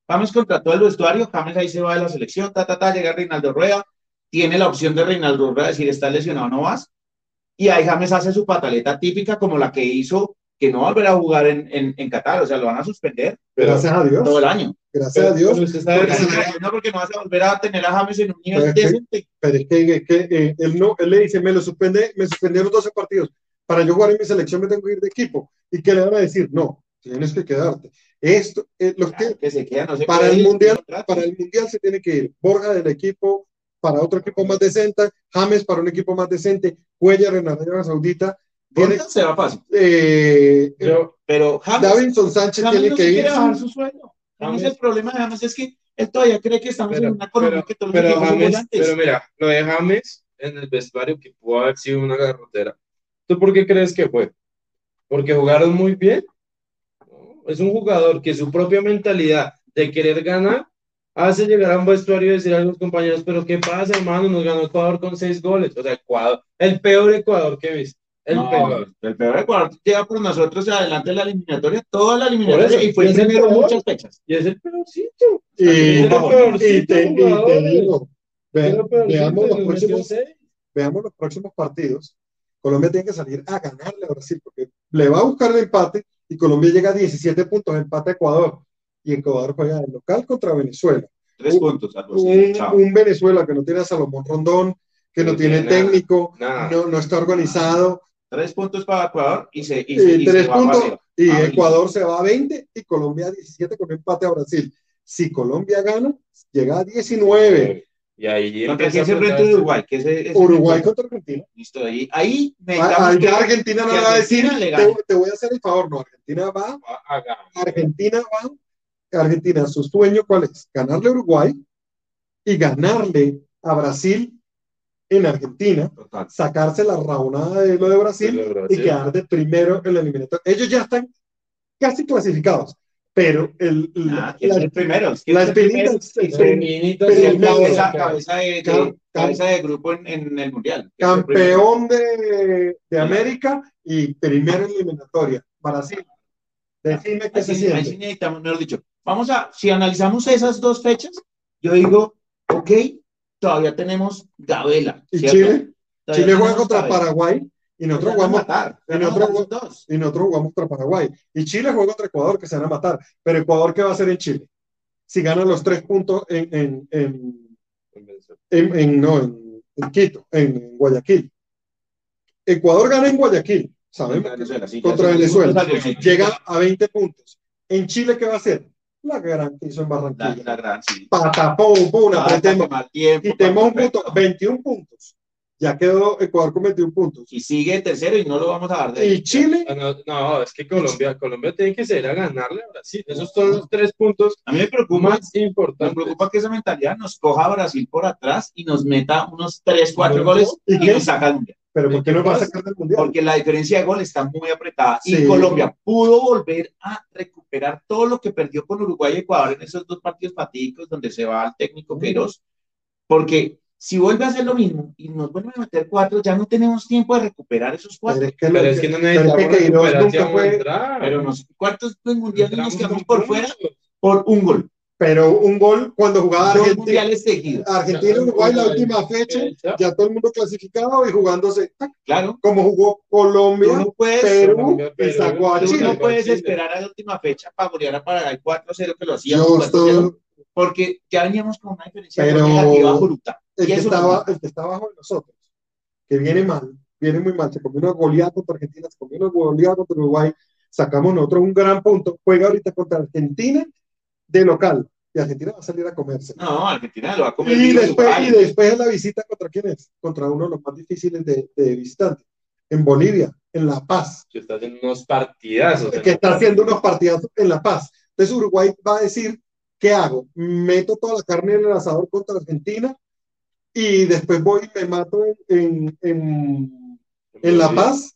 Speaker 1: James contra todo el vestuario, James ahí se va de la selección, ta, ta, ta, llega Reinaldo Rueda, tiene la opción de Reinaldo Rueda decir, está lesionado, no vas. Y ahí James hace su pataleta típica como la que hizo, que no va a jugar en, en, en Qatar, o sea, lo van a suspender
Speaker 2: Gracias a Dios.
Speaker 1: todo el año.
Speaker 2: Gracias a Dios.
Speaker 3: Usted sabe
Speaker 1: Porque,
Speaker 3: que-
Speaker 1: no, porque no vas a volver a tener a James en un nivel
Speaker 2: Pero es que-
Speaker 1: decente.
Speaker 2: Pero es que, es que, eh, él, no, él le dice, me lo suspende, me suspendieron 12 partidos. Para yo jugar en mi selección me tengo que ir de equipo. ¿Y qué le van a decir? No, tienes que quedarte. Esto, eh, los que,
Speaker 1: que se queda, no se
Speaker 2: para el
Speaker 1: ir,
Speaker 2: Mundial-
Speaker 1: no
Speaker 2: para el Mundial se tiene que ir. Borja del equipo para otro equipo más decente, James para un equipo más decente, Cuellar en Arabia Saudita. Tiene,
Speaker 1: se va fácil.
Speaker 2: eh,
Speaker 3: Yo,
Speaker 1: Pero James,
Speaker 2: Davinson Sánchez
Speaker 1: James
Speaker 2: tiene
Speaker 1: no
Speaker 2: que ir.
Speaker 1: quiere bajar su sueldo. James, el problema de James es que él todavía cree que estamos
Speaker 3: Pero-
Speaker 1: en una economía
Speaker 3: pero-
Speaker 1: que todos
Speaker 3: pero James, pero mira, lo de James en el vestuario que pudo haber sido una garrotera. ¿Tú por qué crees que fue? ¿Porque jugaron muy bien? No, es un jugador que su propia mentalidad de querer ganar hace llegar a un vestuario y decir a los compañeros, pero ¿qué pasa, hermano? Nos ganó Ecuador con seis goles. O sea, Ecuador, el peor Ecuador que he visto. El
Speaker 1: No,
Speaker 3: peor.
Speaker 1: El peor Ecuador lleva por nosotros adelante de la eliminatoria, toda la eliminatoria,
Speaker 3: eso,
Speaker 1: y fue
Speaker 3: el
Speaker 1: primero
Speaker 3: peor.
Speaker 1: muchas fechas.
Speaker 3: Y es el peorcito.
Speaker 2: Y,
Speaker 3: el peorcito
Speaker 2: y te, y te digo, ve-
Speaker 3: peorcito,
Speaker 2: veamos, los próximos, veamos los próximos partidos. Colombia tiene que salir a ganarle a Brasil porque le va a buscar el empate y Colombia llega a 17 puntos, empate a Ecuador. Y Ecuador juega de local contra Venezuela.
Speaker 1: Tres
Speaker 2: Un-
Speaker 1: puntos. algo así,
Speaker 2: Un, Venezuela que no tiene a Salomón Rondón, que no
Speaker 3: No
Speaker 2: tiene técnico,
Speaker 3: nada.
Speaker 2: no, no está organizado.
Speaker 1: Tres puntos para Ecuador y se, y se
Speaker 2: tres
Speaker 1: va
Speaker 2: puntos y
Speaker 1: Ah,
Speaker 2: Ecuador se va a 20 y Colombia a 17 con empate a Brasil. Si Colombia gana, llega a 19.
Speaker 3: Y ahí
Speaker 1: ¿Contra quién se
Speaker 3: apretarse.
Speaker 1: Uruguay? Que ese- ese-
Speaker 2: Uruguay contra Argentina.
Speaker 1: Listo, ahí, ahí
Speaker 2: Ah, Allá Argentina no
Speaker 1: que
Speaker 2: le va a decir, te, te voy a hacer el favor, no, Argentina va,
Speaker 3: Va a ganar.
Speaker 2: Argentina va, Argentina, su sueño cuál es? Ganarle a Uruguay y ganarle a Brasil en Argentina,
Speaker 1: Total.
Speaker 2: sacarse la raonada de lo de Brasil
Speaker 3: De lo de
Speaker 2: y
Speaker 3: Brasil.
Speaker 2: quedar de primero en la eliminatoria. Ellos ya están casi clasificados, pero el,
Speaker 1: Ah,
Speaker 2: la,
Speaker 1: ¿quién es el primero? ¿Quién
Speaker 2: la
Speaker 1: es el cabeza,
Speaker 3: cabeza,
Speaker 1: de, cabeza de grupo en, en el mundial.
Speaker 2: campeón de, de América y primero en eliminatoria. Brasil. Decime qué se
Speaker 1: sí
Speaker 2: siente.
Speaker 1: necesitamos, mejor dicho. Vamos a, si analizamos esas dos fechas, yo digo, ok, todavía tenemos Gabela.
Speaker 2: ¿Y. Chile?
Speaker 1: Todavía
Speaker 2: Chile juega contra. Paraguay y nosotros jugamos y nosotros
Speaker 1: dos.
Speaker 2: y nosotros jugamos contra Paraguay. Y Chile juega contra Ecuador, que se van a matar. Pero Ecuador, ¿qué va a hacer en Chile? Si ganan los tres puntos en, en, en, en- en- no, en, en Quito, en Guayaquil. Ecuador gana en Guayaquil, sabemos.
Speaker 1: Contra Venezuela, sí,
Speaker 2: contra Venezuela. Llega a 20 puntos. En Chile, ¿qué va a hacer? La gran que hizo en
Speaker 1: La,
Speaker 2: Barranquilla.
Speaker 1: la gran, sí.
Speaker 2: Patapón, pum,
Speaker 1: Ah, tiempo,
Speaker 2: Quitemos un
Speaker 1: perfecto.
Speaker 2: punto, 21 puntos. Ya quedó Ecuador con 21 puntos.
Speaker 1: Y sigue tercero y no lo vamos a dar de
Speaker 2: Y Chile,
Speaker 3: Ah, No, no, es que Colombia, Colombia tiene que salir a ganarle a Brasil. Esos son los tres puntos
Speaker 1: A mí me preocupa,
Speaker 3: más
Speaker 1: me preocupa que esa mentalidad nos coja a Brasil por atrás y nos meta unos 3, 4
Speaker 3: No,
Speaker 1: goles
Speaker 2: ¿y
Speaker 1: y, nos saca mundial.
Speaker 2: pero ¿por qué no va a sacar del mundial?
Speaker 1: Porque la diferencia de gol está muy apretada y
Speaker 2: Sí.
Speaker 1: Colombia pudo volver a recuperar todo lo que perdió con Uruguay y Ecuador en esos dos partidos fatídicos donde se va al técnico Queiroz. Porque si vuelve a hacer lo mismo y nos vuelve a meter cuatro, ya no tenemos tiempo de recuperar esos cuatro.
Speaker 2: Pero es que,
Speaker 3: Pero es que no necesitamos
Speaker 2: nunca fue,
Speaker 3: entrar.
Speaker 1: Pero nos cuartos del mundial y nos quedamos por fuera por un gol.
Speaker 2: pero un gol cuando jugaba
Speaker 1: Dos
Speaker 2: Argentina,
Speaker 1: mundiales seguidos.
Speaker 2: Argentina Uruguay la última fecha, ya todo el mundo clasificado y jugándose.
Speaker 1: Claro.
Speaker 2: como jugó Colombia,
Speaker 1: no puedes,
Speaker 2: Perú
Speaker 3: Colombia,
Speaker 2: y
Speaker 3: Perú,
Speaker 2: sacó a
Speaker 1: tú
Speaker 3: Chile.
Speaker 1: no puedes esperar a la última fecha para golear a Paraguay 4-0 que lo hacía
Speaker 2: Yo estoy,
Speaker 1: porque ya veníamos con una diferencia
Speaker 2: Pero-
Speaker 1: negativa bruta.
Speaker 2: El que,
Speaker 1: eso
Speaker 2: estaba, el que está abajo de nosotros, que viene mal, viene muy mal, se comió una goleada contra Argentina, se comió una goleada contra Uruguay, sacamos nosotros un gran punto, juega ahorita contra Argentina de local, y Argentina va a salir a comerse.
Speaker 1: No, Argentina lo va a comer.
Speaker 2: Y después, y después la visita contra quién es? Contra uno de los más difíciles de, de visitante, en Bolivia, en La Paz,
Speaker 3: Que está haciendo unos partidazos.
Speaker 2: que está haciendo unos partidazos en La Paz. Entonces Uruguay va a decir, ¿qué hago? ¿Meto toda la carne en el asador contra Argentina? Y después voy y me mato en, en, en, La Paz,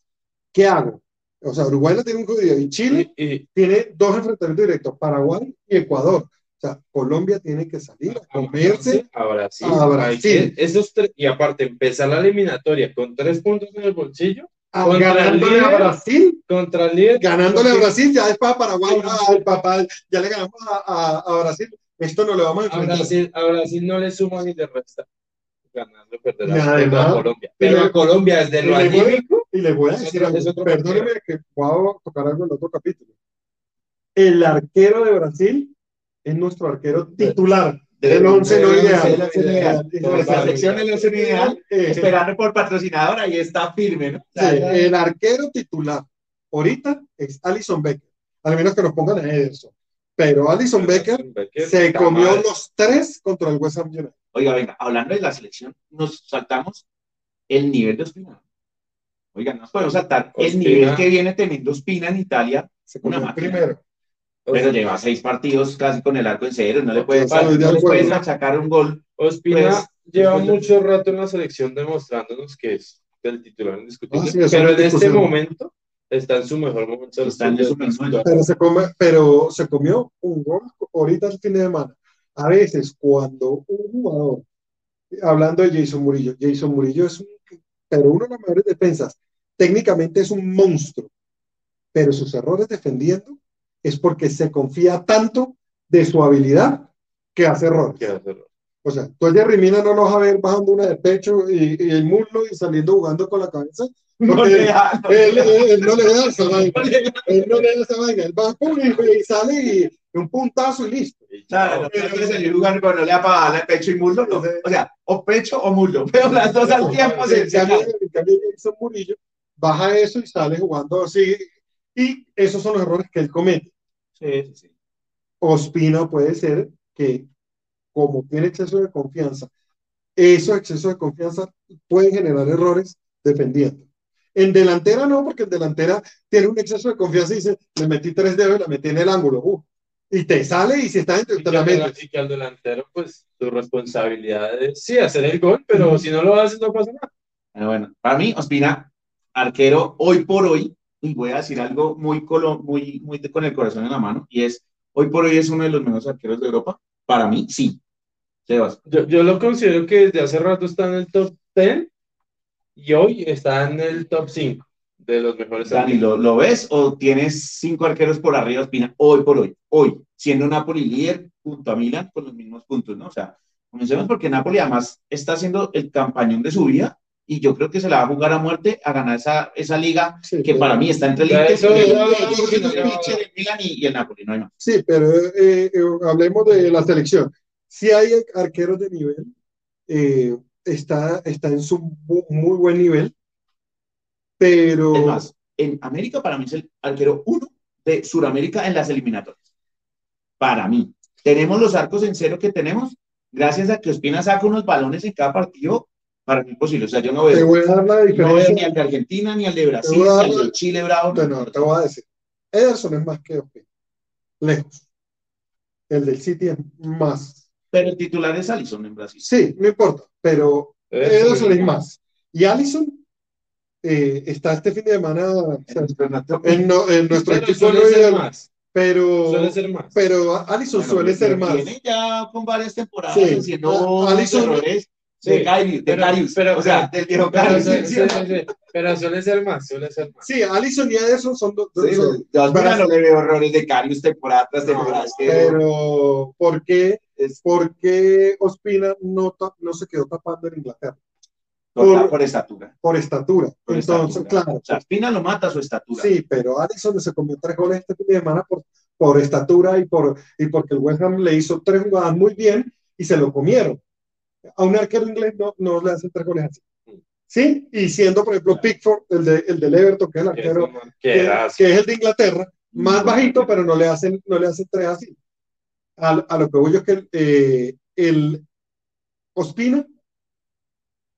Speaker 2: ¿qué hago? O sea, Uruguay no tiene un judío y Chile
Speaker 3: Y, y-
Speaker 2: tiene dos enfrentamientos directos, Paraguay y Ecuador. O sea, Colombia tiene que salir a comerse.
Speaker 3: a Brasil.
Speaker 2: a Brasil.
Speaker 3: Hay que- esos tres- y aparte, empezar la eliminatoria con tres puntos en el bolsillo
Speaker 2: a-
Speaker 3: el
Speaker 2: ganándole a. Brasil,
Speaker 3: contra el líder.
Speaker 2: ganándole a Brasil, ya es para Paraguay, ah, papá, ya le ganamos a, a- a Brasil, esto no le vamos a
Speaker 3: A
Speaker 2: enfrentar.
Speaker 3: Brasil, a Brasil no le suma ni le resta. Ganando, perder a. Colombia. Pero
Speaker 2: le-
Speaker 3: a Colombia, desde lo
Speaker 2: le
Speaker 3: anímico,
Speaker 2: Y les voy a decir algo, perdónenme que puedo tocar algo en el otro capítulo. El arquero de Brasil es nuestro arquero titular. El once no
Speaker 1: del
Speaker 2: ideal.
Speaker 1: once, el once no ideal. Nuestra selección el once no ideal, esperando por patrocinador, ahí está firme, ¿no?
Speaker 2: El arquero titular ahorita es Alison Becker, al menos que nos pongan a Ederson. Pero Alison Becker se
Speaker 3: está
Speaker 2: comió
Speaker 3: mal.
Speaker 2: los tres contra el West Ham United.
Speaker 1: Oiga, venga, hablando de la selección, nos saltamos el nivel de Ospina. Oiga, nos podemos saltar el
Speaker 3: Ospina.
Speaker 1: nivel que viene teniendo Ospina en Italia,
Speaker 2: Se
Speaker 1: Una
Speaker 2: el
Speaker 1: máquina.
Speaker 2: primero.
Speaker 1: pero lleva seis partidos casi con el arco en cero, no le puedes, no le puedes
Speaker 2: acuerdo.
Speaker 1: sacar un gol.
Speaker 3: Ospina
Speaker 1: Pues,
Speaker 3: lleva mucho rato en la selección demostrándonos que es el titular indiscutible,
Speaker 2: Ah, sí,
Speaker 3: pero en
Speaker 2: es
Speaker 3: este momento está en su mejor momento.
Speaker 1: Está en su mejor momento.
Speaker 2: Pero se, come, pero se comió un gol ahorita el fin de semana. A veces cuando un jugador, hablando de Jason Murillo, Jason Murillo es un, pero uno de los mejores defensas, técnicamente es un monstruo, pero sus errores defendiendo es porque se confía tanto de su habilidad que hace errores.
Speaker 3: ¿Qué hacer?
Speaker 2: O sea, tú a Jerry Mina no lo vas a ver bajando una de pecho y, y el muslo y saliendo jugando con la cabeza.
Speaker 1: No le da, no
Speaker 2: él, él- él no le da esa vaina. Él no le da esa vaina. Él va y, y sale y un puntazo y listo.
Speaker 1: Claro, no puede salir jugando cuando le da para darle pecho y muslo, no. O sea, o pecho o muslo, pero las dos al tiempo se
Speaker 2: En cambio, en cambio, Jason Murillo baja eso y sale jugando así. Y esos son los errores que él comete.
Speaker 1: Sí, sí, sí.
Speaker 2: Ospina puede ser que, como tiene exceso de confianza, esos excesos de confianza pueden generar errores defendiendo. En delantera no, porque en delantera tiene un exceso de confianza y dice, le metí tres dedos y la metí en el ángulo. uh, y te sale y si está dentro,
Speaker 3: Y
Speaker 2: te la metes.
Speaker 3: y que al delantero, pues, su responsabilidad es, sí, hacer el gol, pero si no lo haces, no pasa nada.
Speaker 1: Pero bueno, para mí, Ospina, arquero hoy por hoy, y voy a decir algo muy, colo- muy, muy con el corazón en la mano, y es, hoy por hoy es uno de los mejores arqueros de Europa. Para mí, sí. Sebas,
Speaker 3: Yo, yo lo considero que desde hace rato está en el top 10 y hoy está en el top 5 de los mejores
Speaker 1: Dani. ¿lo, lo ves o tienes cinco arqueros por arriba, Ospina, hoy por hoy? Hoy, siendo Napoli líder junto a Milan con los mismos puntos, ¿no? O sea, comencemos porque Napoli además está haciendo el campañón de su vida y yo creo que se la va a jugar a muerte a ganar esa, esa liga
Speaker 2: Sí,
Speaker 1: que
Speaker 2: pero-
Speaker 1: para mí está entre el Inter,
Speaker 3: eso
Speaker 1: y el- Milan y el Napoli, no hay más.
Speaker 2: Sí, pero eh, eh, hablemos de la selección. Si hay arqueros de nivel, eh, está, está en su muy buen nivel, pero
Speaker 1: Es más, en América para mí es el arquero uno de Sudamérica en las eliminatorias. Para mí. Tenemos los arcos en cero que tenemos, gracias a que Ospina saca unos balones en cada partido, para mí imposible. O sea, yo no
Speaker 2: te
Speaker 1: veo,
Speaker 2: voy a dar la
Speaker 1: no veo ni al de Argentina, ni al de Brasil, ni al de Chile Bravo.
Speaker 2: Bueno, te voy a decir. Ederson es más que Ospina. Lejos. El del City es más.
Speaker 1: Pero el titular es Alisson en Brasil.
Speaker 2: Sí, no importa, pero Ederson es más. Y Allison eh, está este fin de semana o sea, en, no- en nuestro
Speaker 3: Pero
Speaker 2: equipo
Speaker 3: suele
Speaker 2: no
Speaker 3: ser más.
Speaker 2: pero,
Speaker 3: Suele ser más.
Speaker 2: pero Allison
Speaker 1: Bueno,
Speaker 2: suele ser más.
Speaker 1: Viene ya con varias temporadas
Speaker 2: Sí.
Speaker 1: haciendo
Speaker 2: Ah, Alisson-
Speaker 1: errores
Speaker 3: Sí.
Speaker 1: de Carius, de
Speaker 3: Pero-
Speaker 1: Carius.
Speaker 3: pero-
Speaker 1: o sea, del viejo
Speaker 3: Pero,
Speaker 1: Carius.
Speaker 3: suele-
Speaker 1: sí,
Speaker 3: sí,
Speaker 1: sí,
Speaker 3: sí, sí. Pero suele ser más, suele ser más.
Speaker 2: Sí, Allison y Ederson son dos.
Speaker 1: Sí, yo a Ospina no le veo errores de Carius temporada tras temporada. que-
Speaker 2: pero ¿por qué,
Speaker 1: es
Speaker 2: por qué Ospina no, no se quedó tapando en Inglaterra?
Speaker 1: por,
Speaker 2: por-
Speaker 1: estatura.
Speaker 2: Por estatura.
Speaker 1: por
Speaker 2: Entonces,
Speaker 1: estatura.
Speaker 2: claro.
Speaker 1: O sea, Espina lo mata a su estatura.
Speaker 2: Sí, pero Allison se comió tres goles este fin de semana por, por estatura y, por, y porque el West Ham le hizo tres jugadas muy bien y se lo comieron. A un arquero inglés no, no le hacen tres goles así. Sí, y siendo, por ejemplo, Pickford, el, de, el del Everton, que es el arquero, que, que es el de Inglaterra, más bajito, pero no le hacen, no le hacen tres así. A, a lo que voy yo es que eh, el Ospina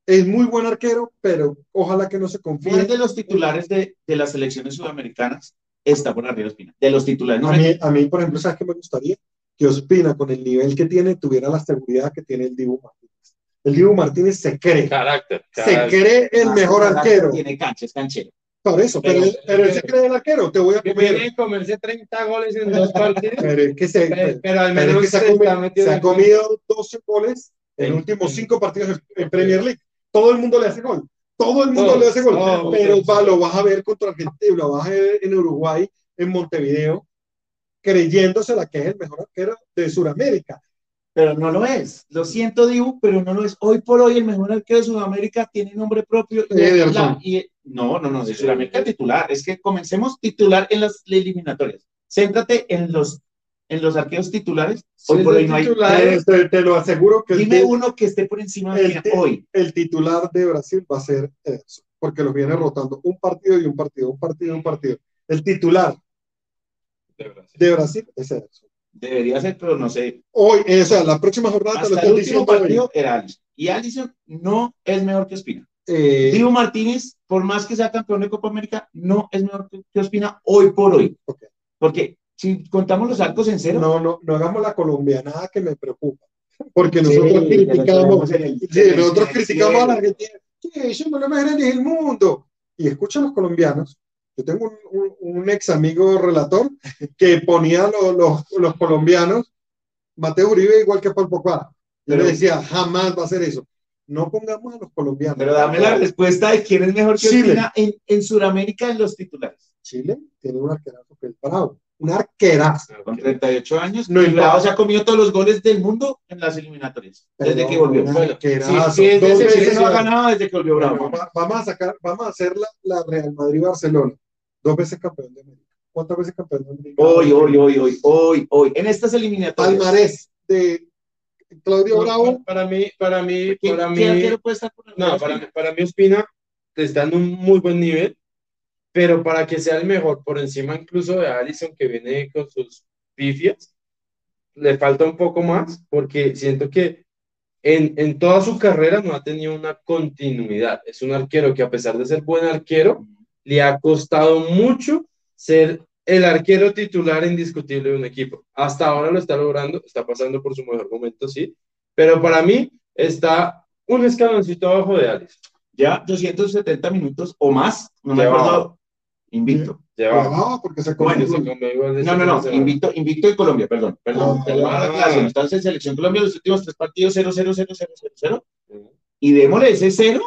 Speaker 2: es muy buen arquero, pero ojalá que no se confíe.
Speaker 1: ¿Quién de los titulares de, de las selecciones sudamericanas está por arriba de Ospina? De los titulares. No
Speaker 2: A mí, a mí, por ejemplo, ¿sabes qué me gustaría? Que Ospina, con el nivel que tiene, tuviera la seguridad que tiene el Dibu Martínez. El Dibu Martínez se cree,
Speaker 3: Carácter.
Speaker 2: se cree el
Speaker 1: Ah,
Speaker 2: mejor arquero.
Speaker 1: Tiene cancha, es canchero.
Speaker 2: Por eso, pero,
Speaker 3: Pero-
Speaker 2: él, pero él se cree el arquero. Te voy a comer.
Speaker 3: comerse 30 goles en dos partidos.
Speaker 2: Pero es que se,
Speaker 3: pero, pero al
Speaker 2: pero es
Speaker 3: menos
Speaker 2: que se ha,
Speaker 3: se
Speaker 2: comido,
Speaker 3: está metiendo
Speaker 2: se ha comido 12 goles en los últimos
Speaker 3: en-
Speaker 2: 5 partidos en, Premier League. Todo el mundo le hace gol. Todo el mundo
Speaker 3: Todos,
Speaker 2: le hace gol.
Speaker 3: todos,
Speaker 2: pero
Speaker 3: todos.
Speaker 2: va, lo vas a ver contra Argentina, lo vas a ver en Uruguay, en Montevideo, creyéndose la que es el mejor arquero de Sudamérica.
Speaker 1: Pero no lo es. Lo siento, Dibu, pero no lo es. Hoy por hoy el mejor arquero de Sudamérica tiene nombre propio. Y,
Speaker 2: Ederson.
Speaker 1: la- y- no, no, no, de Sudamérica titular. Es que comencemos titular en las eliminatorias. Céntrate en los, en los arqueros titulares. Hoy
Speaker 3: Sí,
Speaker 1: por hoy no hay.
Speaker 3: titular.
Speaker 2: Eh, te, te lo aseguro que
Speaker 1: Dime uno que esté por encima de
Speaker 2: el
Speaker 1: hoy.
Speaker 2: el titular de Brasil va a ser Ederson, porque los viene rotando un partido y un partido, un partido y un partido. El titular
Speaker 3: De Brasil.
Speaker 2: de Brasil es Ederson.
Speaker 1: Debería ser, pero no sé.
Speaker 2: Hoy, o sea, la próxima jornada
Speaker 1: Hasta el último partido era Alisson. Y Alisson no es mejor que Ospina.
Speaker 2: Eh,
Speaker 1: Dibu Martínez, por más que sea campeón de Copa América, no es mejor que que Ospina hoy por hoy. Porque si contamos los arcos en cero,
Speaker 2: no, no, no hagamos la colombianada que me preocupa. Porque nosotros criticamos,
Speaker 1: el-
Speaker 2: sí,
Speaker 1: el-
Speaker 2: nosotros
Speaker 1: el
Speaker 2: criticamos a la. Argentina. Sí, somos los más grandes del mundo. Y escucha a los colombianos. Yo tengo un, un- un ex amigo relator que ponía lo- los, los colombianos, Mateo Uribe igual que Paul Pogba. Yo le decía, jamás va a hacer eso. No pongamos a los colombianos.
Speaker 1: Pero dame la respuesta de quién es mejor que
Speaker 2: Chile.
Speaker 1: En, en Sudamérica en los titulares.
Speaker 2: Chile tiene un arquerazo que es bravo. Un arquerazo.
Speaker 1: Con 38 años,
Speaker 2: No importa.
Speaker 1: se ha comido todos los goles del mundo en las eliminatorias. Desde que volvió. Bueno, sí, sí, es de
Speaker 2: Dos veces
Speaker 1: no ha ganado desde que volvió Bravo.
Speaker 2: Bueno, vamos a sacar, vamos a hacer la, la Real Madrid-Barcelona. Dos veces campeón de América. ¿Cuántas veces campeón de América?
Speaker 1: Hoy, hoy, hoy, hoy, hoy, hoy. En estas eliminatorias.
Speaker 2: Palmarés de Claudio
Speaker 3: No,
Speaker 2: Bravo.
Speaker 3: Para mí, para mí,
Speaker 1: ¿Quién,
Speaker 3: para mí.
Speaker 1: quién arquero puede estar por
Speaker 3: No,
Speaker 1: Ospina?
Speaker 3: para, mí- para mí Ospina está en un muy buen nivel, pero para que sea el mejor, por encima incluso de Allison que viene con sus pifias, le falta un poco más, porque siento que en, en toda su carrera no ha tenido una continuidad. Es un arquero que a pesar de ser buen arquero, le ha costado mucho ser el arquero titular indiscutible de un equipo. Hasta ahora lo está logrando, está pasando por su mejor momento, sí, pero para mí está un escaloncito abajo de Allison.
Speaker 1: Ya 270 minutos o más. No me
Speaker 3: Llevaba.
Speaker 1: acuerdo. Invicto.
Speaker 3: Lleva.
Speaker 2: Ah, porque se
Speaker 1: Bueno,
Speaker 3: se
Speaker 1: No, no, no. Invicto, invicto de Colombia, perdón. Perdón.
Speaker 2: Ah,
Speaker 1: la
Speaker 3: ah.
Speaker 1: Entonces, Selección Colombia, los últimos tres partidos 0, 0, 0, 0, 0, 0. Y démosle ese cero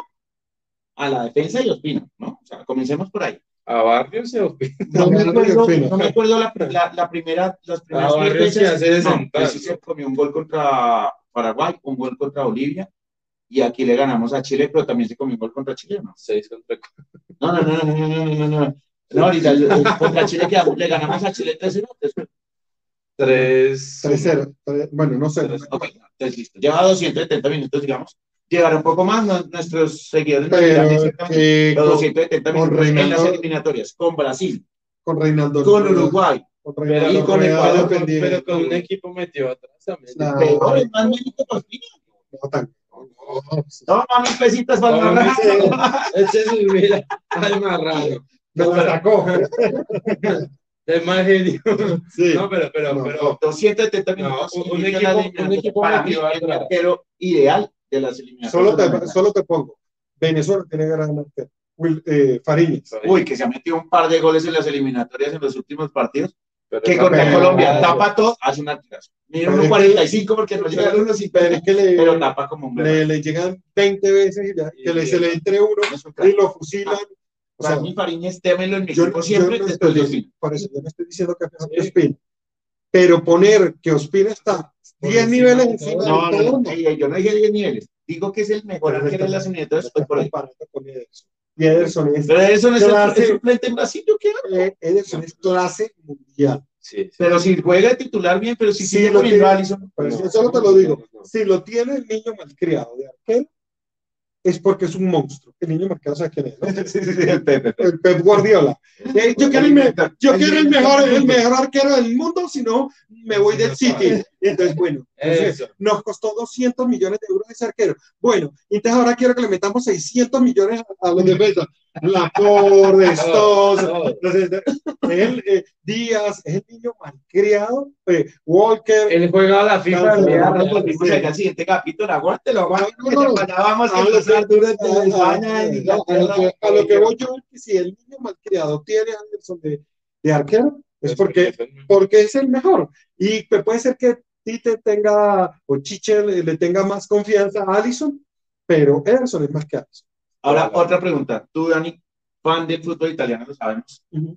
Speaker 1: a la defensa y Ospina, ¿no? O sea, comencemos por ahí.
Speaker 3: A Barrios y Ospina.
Speaker 1: No, me acuerdo, no me acuerdo la, la, la, primera, las primeras a
Speaker 3: Barrios
Speaker 1: veces,
Speaker 3: hace
Speaker 1: no, pues, se comió un gol contra Paraguay, un gol contra Bolivia, y aquí le ganamos a Chile, pero también se comió un gol contra Chile, ¿no?
Speaker 3: Seis contra
Speaker 1: No, no, no, no, no, no, no, no. No, ahorita contra Chile quedamos, le ganamos a Chile 3-0.
Speaker 2: 3-0. Bueno, no sé.
Speaker 1: Okay, entonces listo. Lleva 270 minutos, digamos. Llegará un poco más, no- nuestros seguidores
Speaker 2: Pero
Speaker 1: exactamente
Speaker 2: eh,
Speaker 1: los
Speaker 2: con,
Speaker 1: 270
Speaker 2: con
Speaker 1: minutos en las
Speaker 2: Reinaldo-
Speaker 1: eliminatorias, con Brasil,
Speaker 2: con Reinaldo.
Speaker 1: con Uruguay,
Speaker 2: Con
Speaker 3: Pero,
Speaker 2: Reinaldo
Speaker 1: y con Ecuador,
Speaker 3: pero con un equipo metido atrás también.
Speaker 1: Pero es más mérito Ospina.
Speaker 2: No, tan- no, no,
Speaker 1: Toma mis pesitas para el marrano.
Speaker 3: Ese es el mira, al marrano.
Speaker 2: Me la sacó.
Speaker 3: Es más genio.
Speaker 2: Sí.
Speaker 3: No, pero, pero,
Speaker 2: No,
Speaker 3: pero.
Speaker 1: 270
Speaker 3: No,
Speaker 1: minutos.
Speaker 3: un- un equipo- un equipo
Speaker 1: para mí el
Speaker 3: atrás.
Speaker 1: arquero ideal de las eliminatorias.
Speaker 2: Solo te, solo te pongo. Venezuela tiene gran arquero. Will, eh, Fariñas.
Speaker 1: Uy, que se ha metido un par de goles en las eliminatorias en los últimos partidos.
Speaker 3: pero-
Speaker 1: Que contra
Speaker 2: pero-
Speaker 1: Colombia tapa todo, hace un arquerazo. Mira,
Speaker 2: Pero es
Speaker 1: 1.45 porque no llega 1 sin
Speaker 2: Pero es que le,
Speaker 1: pero tapa como un
Speaker 2: le, le llegan 20 veces y ya, que le, se le entre uno y lo fusilan. O sea,
Speaker 1: Para mí, Fariñez, témelo en mi
Speaker 2: yo,
Speaker 1: equipo
Speaker 2: yo
Speaker 1: siempre
Speaker 2: no
Speaker 1: después de Ospina.
Speaker 2: por eso yo no estoy diciendo que es que
Speaker 3: Sí.
Speaker 2: Ospina. Pero poner que Ospina está 10
Speaker 3: encima
Speaker 2: niveles
Speaker 3: de
Speaker 2: encima de
Speaker 1: No, no,
Speaker 2: todo,
Speaker 1: no, yo no dije 10 niveles. Digo que es el mejor arquero de las
Speaker 2: está-
Speaker 1: eliminatorias hoy por hoy.
Speaker 2: con Ederson. Y Ederson es,
Speaker 1: Pero eso no es
Speaker 2: Clase.
Speaker 1: el suplente en Brasil, yo quiero.
Speaker 2: eh, Ederson es clase mundial.
Speaker 3: Sí, sí.
Speaker 1: Pero si juega de titular bien, pero si
Speaker 2: Sí,
Speaker 1: sigue
Speaker 2: lo tiene.
Speaker 1: a Alisson.
Speaker 2: Pero
Speaker 3: No,
Speaker 2: si solo te lo digo, si lo tiene el niño malcriado de arquero, es porque es un monstruo. El niño malcriado, ¿sabes quién es? no?
Speaker 1: Sí, sí, sí, el Pepe. Pepe.
Speaker 2: El Pep Guardiola. Eh, yo quiero, el, me- yo quiero el, mejor, el mejor arquero del mundo, si no, me voy del City. Entonces, bueno, entonces, nos costó 200 millones de euros ese arquero. Bueno, entonces ahora quiero que le metamos 600 millones a los defensas. Laporte, Stoss,
Speaker 3: No,
Speaker 2: entonces, él, eh, Díaz, es el niño malcriado, eh, Walker.
Speaker 3: Él juega a la FIFA. El
Speaker 1: al siguiente capítulo, aguántelo, aguántelo,
Speaker 2: No, no, no.
Speaker 1: vamos a
Speaker 2: lo
Speaker 1: empezar España,
Speaker 2: a que- voy yo es que si el niño malcriado tiene a Anderson de, de arquero, es porque porque es el mejor. Y pues puede ser que Tite tenga, o Chiche le, le tenga más confianza a Allison, pero Ederson es más que Allison.
Speaker 1: Ahora, otra pregunta. Tú, Dani, fan del fútbol italiano, lo sabemos.
Speaker 2: Ujú.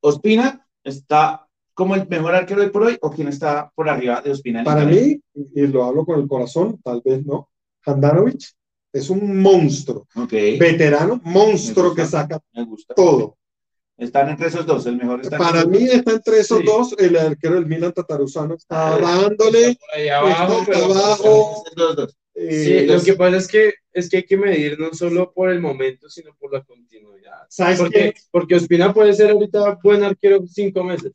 Speaker 1: Ospina está como el mejor arquero hoy por hoy o quién está por arriba de Ospina?
Speaker 2: Para mí, y lo hablo con el corazón, tal vez no, Handanovic es un monstruo,
Speaker 1: Ok,
Speaker 2: veterano, monstruo
Speaker 1: gusta.
Speaker 2: que saca todo.
Speaker 1: Están entre esos dos, el mejor está
Speaker 2: Para mí está entre esos
Speaker 3: Sí.
Speaker 2: dos, el arquero del Milan Tataruzano está
Speaker 1: Ah,
Speaker 2: dándole.
Speaker 3: Por ahí abajo,
Speaker 2: está
Speaker 3: pero-
Speaker 2: abajo.
Speaker 1: Los dos.
Speaker 2: eh,
Speaker 3: Sí, lo que pasa es que, es que hay que medir no solo por el momento, sino por la continuidad.
Speaker 2: ¿Sabes
Speaker 3: Porque,
Speaker 2: qué?
Speaker 3: porque Ospina puede ser ahorita buen arquero cinco meses.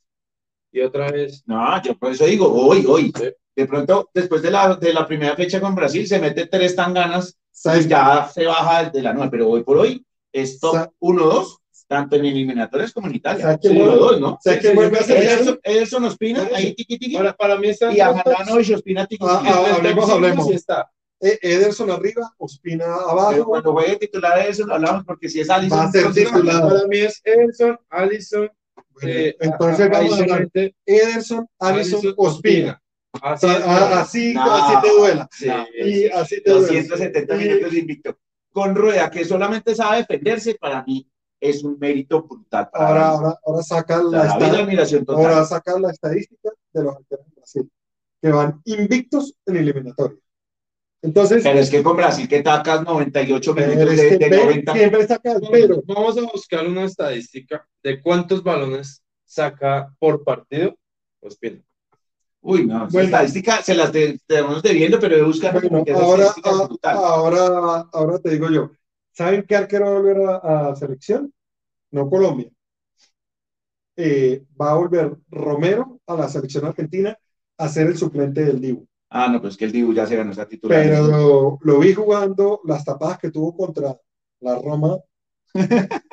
Speaker 3: Y otra vez.
Speaker 1: No, yo por eso digo, hoy, hoy.
Speaker 3: Sí.
Speaker 1: De pronto, después de la, de la primera fecha con Brasil, se mete tres tanganas
Speaker 2: ¿Sabes
Speaker 1: y ya se baja de la nueve. Pero hoy por hoy es top
Speaker 2: Sa-
Speaker 1: 1-2, tanto en eliminatorias como en Italia.
Speaker 2: ¿Sabes qué
Speaker 1: Sí,
Speaker 2: vuelve?
Speaker 1: 1-2, ¿no?
Speaker 2: ¿Sabes
Speaker 3: Sí,
Speaker 2: qué
Speaker 3: sí,
Speaker 2: vuelve a hacer
Speaker 3: que
Speaker 2: eso?
Speaker 1: Ederson, Ederson Ospina, ahí tiqui tiqui.
Speaker 3: Para, para mí está.
Speaker 1: Y a Handanovic y Ospina tiqui
Speaker 2: Ah,
Speaker 1: tiqui.
Speaker 2: ah, hablemos, hablemos.
Speaker 3: Está.
Speaker 2: Eh, Ederson arriba, Ospina
Speaker 1: Pero
Speaker 2: abajo.
Speaker 1: cuando juegue titular Ederson, hablamos porque si es Alisson.
Speaker 2: Va a ser titular.
Speaker 3: Para mí es Ederson, Allison.
Speaker 2: Bueno,
Speaker 3: eh,
Speaker 2: entonces
Speaker 3: a- a-
Speaker 2: vamos a hablar
Speaker 3: mete
Speaker 2: Ederson, Alisson, Ospina.
Speaker 3: Así es,
Speaker 2: Así,
Speaker 1: No.
Speaker 2: así te duela.
Speaker 3: Sí,
Speaker 2: Y así te duela.
Speaker 1: 270
Speaker 2: Y-
Speaker 1: minutos invicto. Con Rueda, que solamente sabe defenderse, para mí es un mérito brutal. para
Speaker 2: Ahora, ahora, ahora saca
Speaker 1: O sea,
Speaker 2: la,
Speaker 1: admiración total.
Speaker 2: ahora saca la estadística de los arqueros de Brasil, que van invictos en eliminatoria. Entonces,
Speaker 1: Pero es que con Brasil que tacas 98
Speaker 2: pero
Speaker 1: minutos de, de
Speaker 2: ve-
Speaker 1: 90.
Speaker 2: siempre saca el pero.
Speaker 3: Vamos a buscar una estadística de cuántos balones saca por partido Ospina.
Speaker 1: Uy, no, esa
Speaker 2: Bueno.
Speaker 1: estadística se las de- tenemos debiendo, pero buscar
Speaker 2: Bueno, ahora,
Speaker 1: estadística es
Speaker 2: a-
Speaker 1: brutal.
Speaker 2: ahora, ahora te digo yo, ¿saben qué arquero va a volver a, a selección? No Colombia. Eh, va a volver Romero a la selección argentina a ser el suplente del Dibu.
Speaker 1: Ah, no, pues que el Dibu ya se ganó esa titular.
Speaker 2: Pero lo, lo vi jugando las tapadas que tuvo contra la Roma.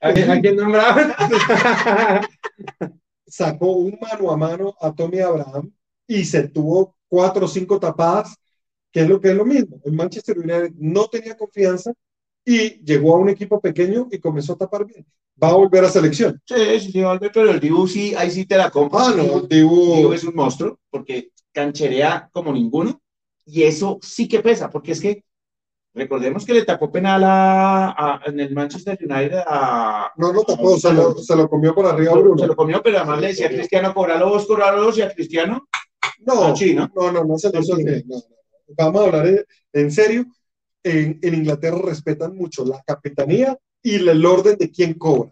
Speaker 3: ¿A quién, a quién nombraban?
Speaker 2: Sacó un mano a mano a Tommy Abraham y se tuvo cuatro o cinco tapadas, que es lo que es lo mismo. El Manchester United no tenía confianza y llegó a un equipo pequeño y comenzó a tapar bien. Va a volver a selección.
Speaker 1: Sí, sí, sí, pero el Dibu sí, ahí sí te la compro.
Speaker 2: Ah, no, el Dibu-
Speaker 1: Dibu es un monstruo porque cancherea como ninguno y eso sí que pesa, porque es que recordemos que le tapó penal a, a- en el Manchester United a...
Speaker 2: no lo tapó, se lo, se lo comió por arriba a
Speaker 1: Se
Speaker 2: Bruno.
Speaker 1: lo comió, pero además le decía a Cristiano, cobralo vos, cobralo vos, y a Cristiano,
Speaker 2: No,
Speaker 1: ¿no?
Speaker 2: no, no, se lo hizo. No, no. Vamos a hablar en, serio. En, en Inglaterra respetan mucho la capitanía y el orden de quién cobra.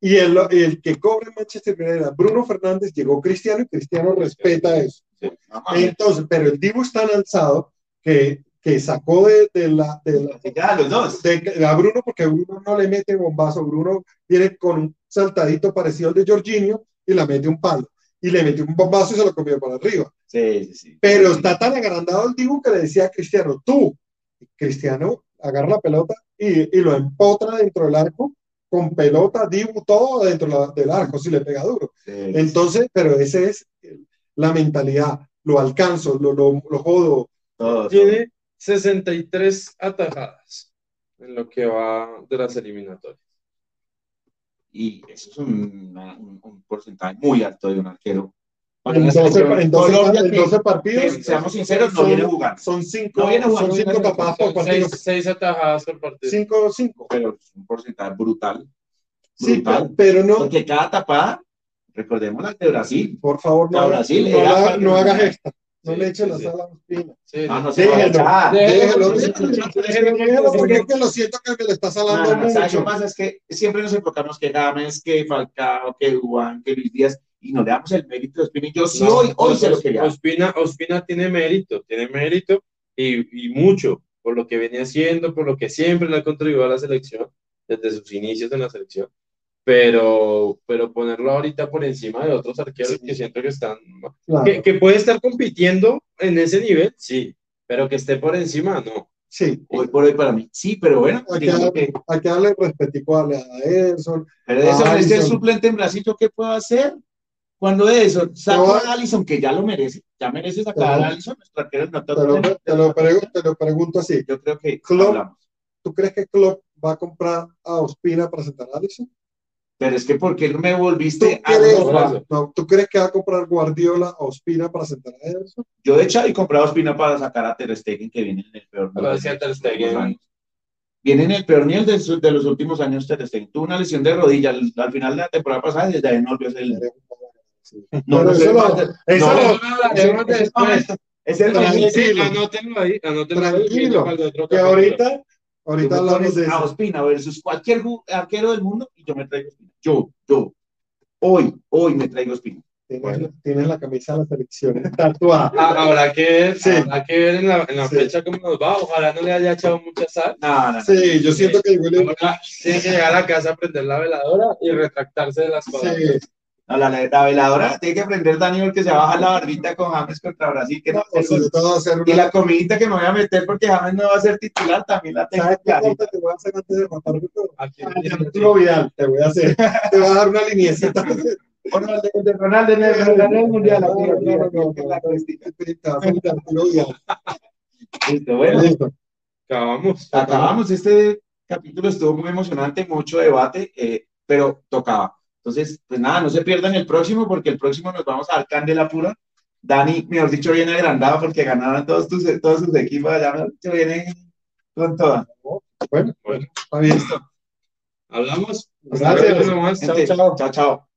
Speaker 2: Y el, el que cobra en Manchester United era Bruno Fernández, llegó Cristiano y Cristiano respeta eso. Entonces, pero el Dibu es tan alzado que, que sacó de, de la, de, la-
Speaker 1: los dos.
Speaker 2: de- a Bruno porque Bruno no le mete bombazo. Bruno viene con un saltadito parecido al de Jorginho y le mete un palo. Y le metió un bombazo y se lo comió para arriba.
Speaker 1: Sí, sí, sí.
Speaker 2: Pero está tan agrandado el Dibu que le decía a Cristiano, tú, Cristiano, agarra la pelota y, y lo empotra dentro del arco, con pelota, Dibu, todo dentro la- del arco, si le pega duro.
Speaker 1: Sí.
Speaker 2: Entonces, pero ese es la mentalidad, lo alcanzo, lo, lo, lo jodo.
Speaker 1: Todo,
Speaker 3: Tiene 63 atajadas en lo que va de las eliminatorias.
Speaker 1: Y eso es un, un- un porcentaje muy alto de un arquero. Para
Speaker 2: En
Speaker 1: una
Speaker 2: 12,
Speaker 1: selección
Speaker 2: en 12
Speaker 1: Colombia
Speaker 2: en
Speaker 1: que-
Speaker 2: 12 partidos,
Speaker 1: que, seamos sinceros, no
Speaker 2: son-
Speaker 1: viene jugando.
Speaker 2: son cinco,
Speaker 1: No viene
Speaker 2: son cinco
Speaker 1: la
Speaker 2: tapadas por
Speaker 3: Son
Speaker 2: partido.
Speaker 3: seis, seis atajadas por partido.
Speaker 2: Cinco, cinco.
Speaker 1: Pero es un porcentaje brutal.
Speaker 2: Sí,
Speaker 1: Brutal.
Speaker 2: pero, pero no,
Speaker 1: Porque cada tapada, recordemos la de Brasil.
Speaker 2: por favor, no,
Speaker 1: A
Speaker 2: haga-
Speaker 1: Brasil
Speaker 2: no,
Speaker 1: era
Speaker 2: no- hagas esta. No
Speaker 3: Sí,
Speaker 2: le eches
Speaker 3: sí,
Speaker 2: la
Speaker 3: sí.
Speaker 2: sal a los pinos.
Speaker 3: Sí,
Speaker 1: Ah, no
Speaker 2: Déjelo,
Speaker 3: déjelo,
Speaker 2: porque es que lo siento que me lo está salando
Speaker 1: No, no, ¿sabes
Speaker 2: mucho.
Speaker 1: qué pasa? Es que siempre nos enfocamos que Gámez, que Falcao, que Juan, que Luis Díaz, y no le damos el mérito de Ospina. Y Yo sí
Speaker 3: No,
Speaker 1: hoy, hoy se lo quería.
Speaker 3: Ospina, Ospina tiene mérito, tiene mérito y, y mucho por lo que venía haciendo, por lo que siempre le ha contribuido a la selección, desde sus inicios en la selección. Pero, pero ponerlo ahorita por encima de otros arqueros que siento que están.
Speaker 2: Claro,
Speaker 3: Que, que puede estar compitiendo en ese nivel, sí, pero que esté por encima, no.
Speaker 2: sí.
Speaker 1: Hoy por hoy para mí. Sí, pero bueno,
Speaker 2: Hay que, darle,
Speaker 1: que.
Speaker 2: hay que darle respetico a Ederson.
Speaker 1: Pero eso,
Speaker 2: Ah,
Speaker 1: este
Speaker 2: Alisson.
Speaker 1: suplente en Brasil, ¿yo qué puedo hacer? Cuando saco
Speaker 2: No,
Speaker 1: a Allison, que ya lo merece, ya merece sacar
Speaker 2: Pero-
Speaker 1: a Allison, nuestro arquero no
Speaker 2: Te lo, te lo pregu- te lo pregunto así.
Speaker 1: Yo creo que
Speaker 2: Klopp. ¿Tú crees que Klopp va a comprar a Ospina para sentar a Alisson?
Speaker 1: Pero es que ¿por qué no me
Speaker 2: ¿Tú
Speaker 1: volviste a
Speaker 2: crees,
Speaker 1: robar?
Speaker 2: no, ¿Tú crees que va a comprar Guardiola a Ospina para sentar a Ederson?
Speaker 1: Yo de hecho he comprado Ospina para sacar a Ter Stegen, que viene en el peor
Speaker 3: decía Ter Stegen.
Speaker 1: viene en el peor nivel de, de los últimos años Ter Stegen. Tuvo una lesión de rodilla al, al final de la temporada pasada y desde ahí no volvió a ser el... No,
Speaker 2: Pero
Speaker 1: no sé
Speaker 2: eso
Speaker 1: de-
Speaker 2: eso
Speaker 1: no, no. Es el
Speaker 2: Tranquilo.
Speaker 3: Sí, ahí, anótenlo ahí.
Speaker 2: Tranquilo, Que ahorita,
Speaker 1: Tú
Speaker 2: ahorita hablamos de
Speaker 1: a
Speaker 2: eso.
Speaker 1: Ospina versus cualquier arquero del mundo y yo me traigo Ospina. Yo, yo. Hoy, hoy me traigo Ospina.
Speaker 2: Tienes, tienes la camisa de la selección tatuada.
Speaker 3: Ah, habrá que ver,
Speaker 2: Sí.
Speaker 3: habrá que ver en la, en la
Speaker 2: Sí.
Speaker 3: fecha cómo nos va. Ojalá no le haya echado mucha sal.
Speaker 1: No, no.
Speaker 2: Sí, yo siento que el
Speaker 3: tiene que llegar a casa, prender la veladora y retractarse de las palabras.
Speaker 1: No, la, la veladora tiene que aprender Daniel que se baja la barbita con James contra Brasil. Que no,
Speaker 2: o sobre todo hacer
Speaker 1: y la comidita que me voy a meter porque James no va a ser titular también la tengo
Speaker 2: ¿Sabes qué te voy a hacer antes de matarme?
Speaker 3: Aquí
Speaker 2: Ah, Arturo Vidal, te voy a hacer. Te voy a dar una liniecita.
Speaker 1: Ronaldo, de Ronaldo en el, mundial.
Speaker 2: Arturo.
Speaker 1: Listo, bueno.
Speaker 2: Listo.
Speaker 3: Acabamos.
Speaker 1: acabamos. Este capítulo estuvo muy emocionante, mucho debate, eh, pero tocaba. Entonces, pues nada, no se pierdan el próximo, porque el próximo nos vamos a dar candela pura. Dani, mejor dicho, viene agrandado porque ganaron todos, tus, todos sus equipos allá, mejor dicho, viene con toda.
Speaker 2: Bueno,
Speaker 3: Bueno,
Speaker 2: está bien.
Speaker 3: hablamos.
Speaker 2: Gracias.
Speaker 1: Gente,
Speaker 2: chao.
Speaker 1: chao. chao.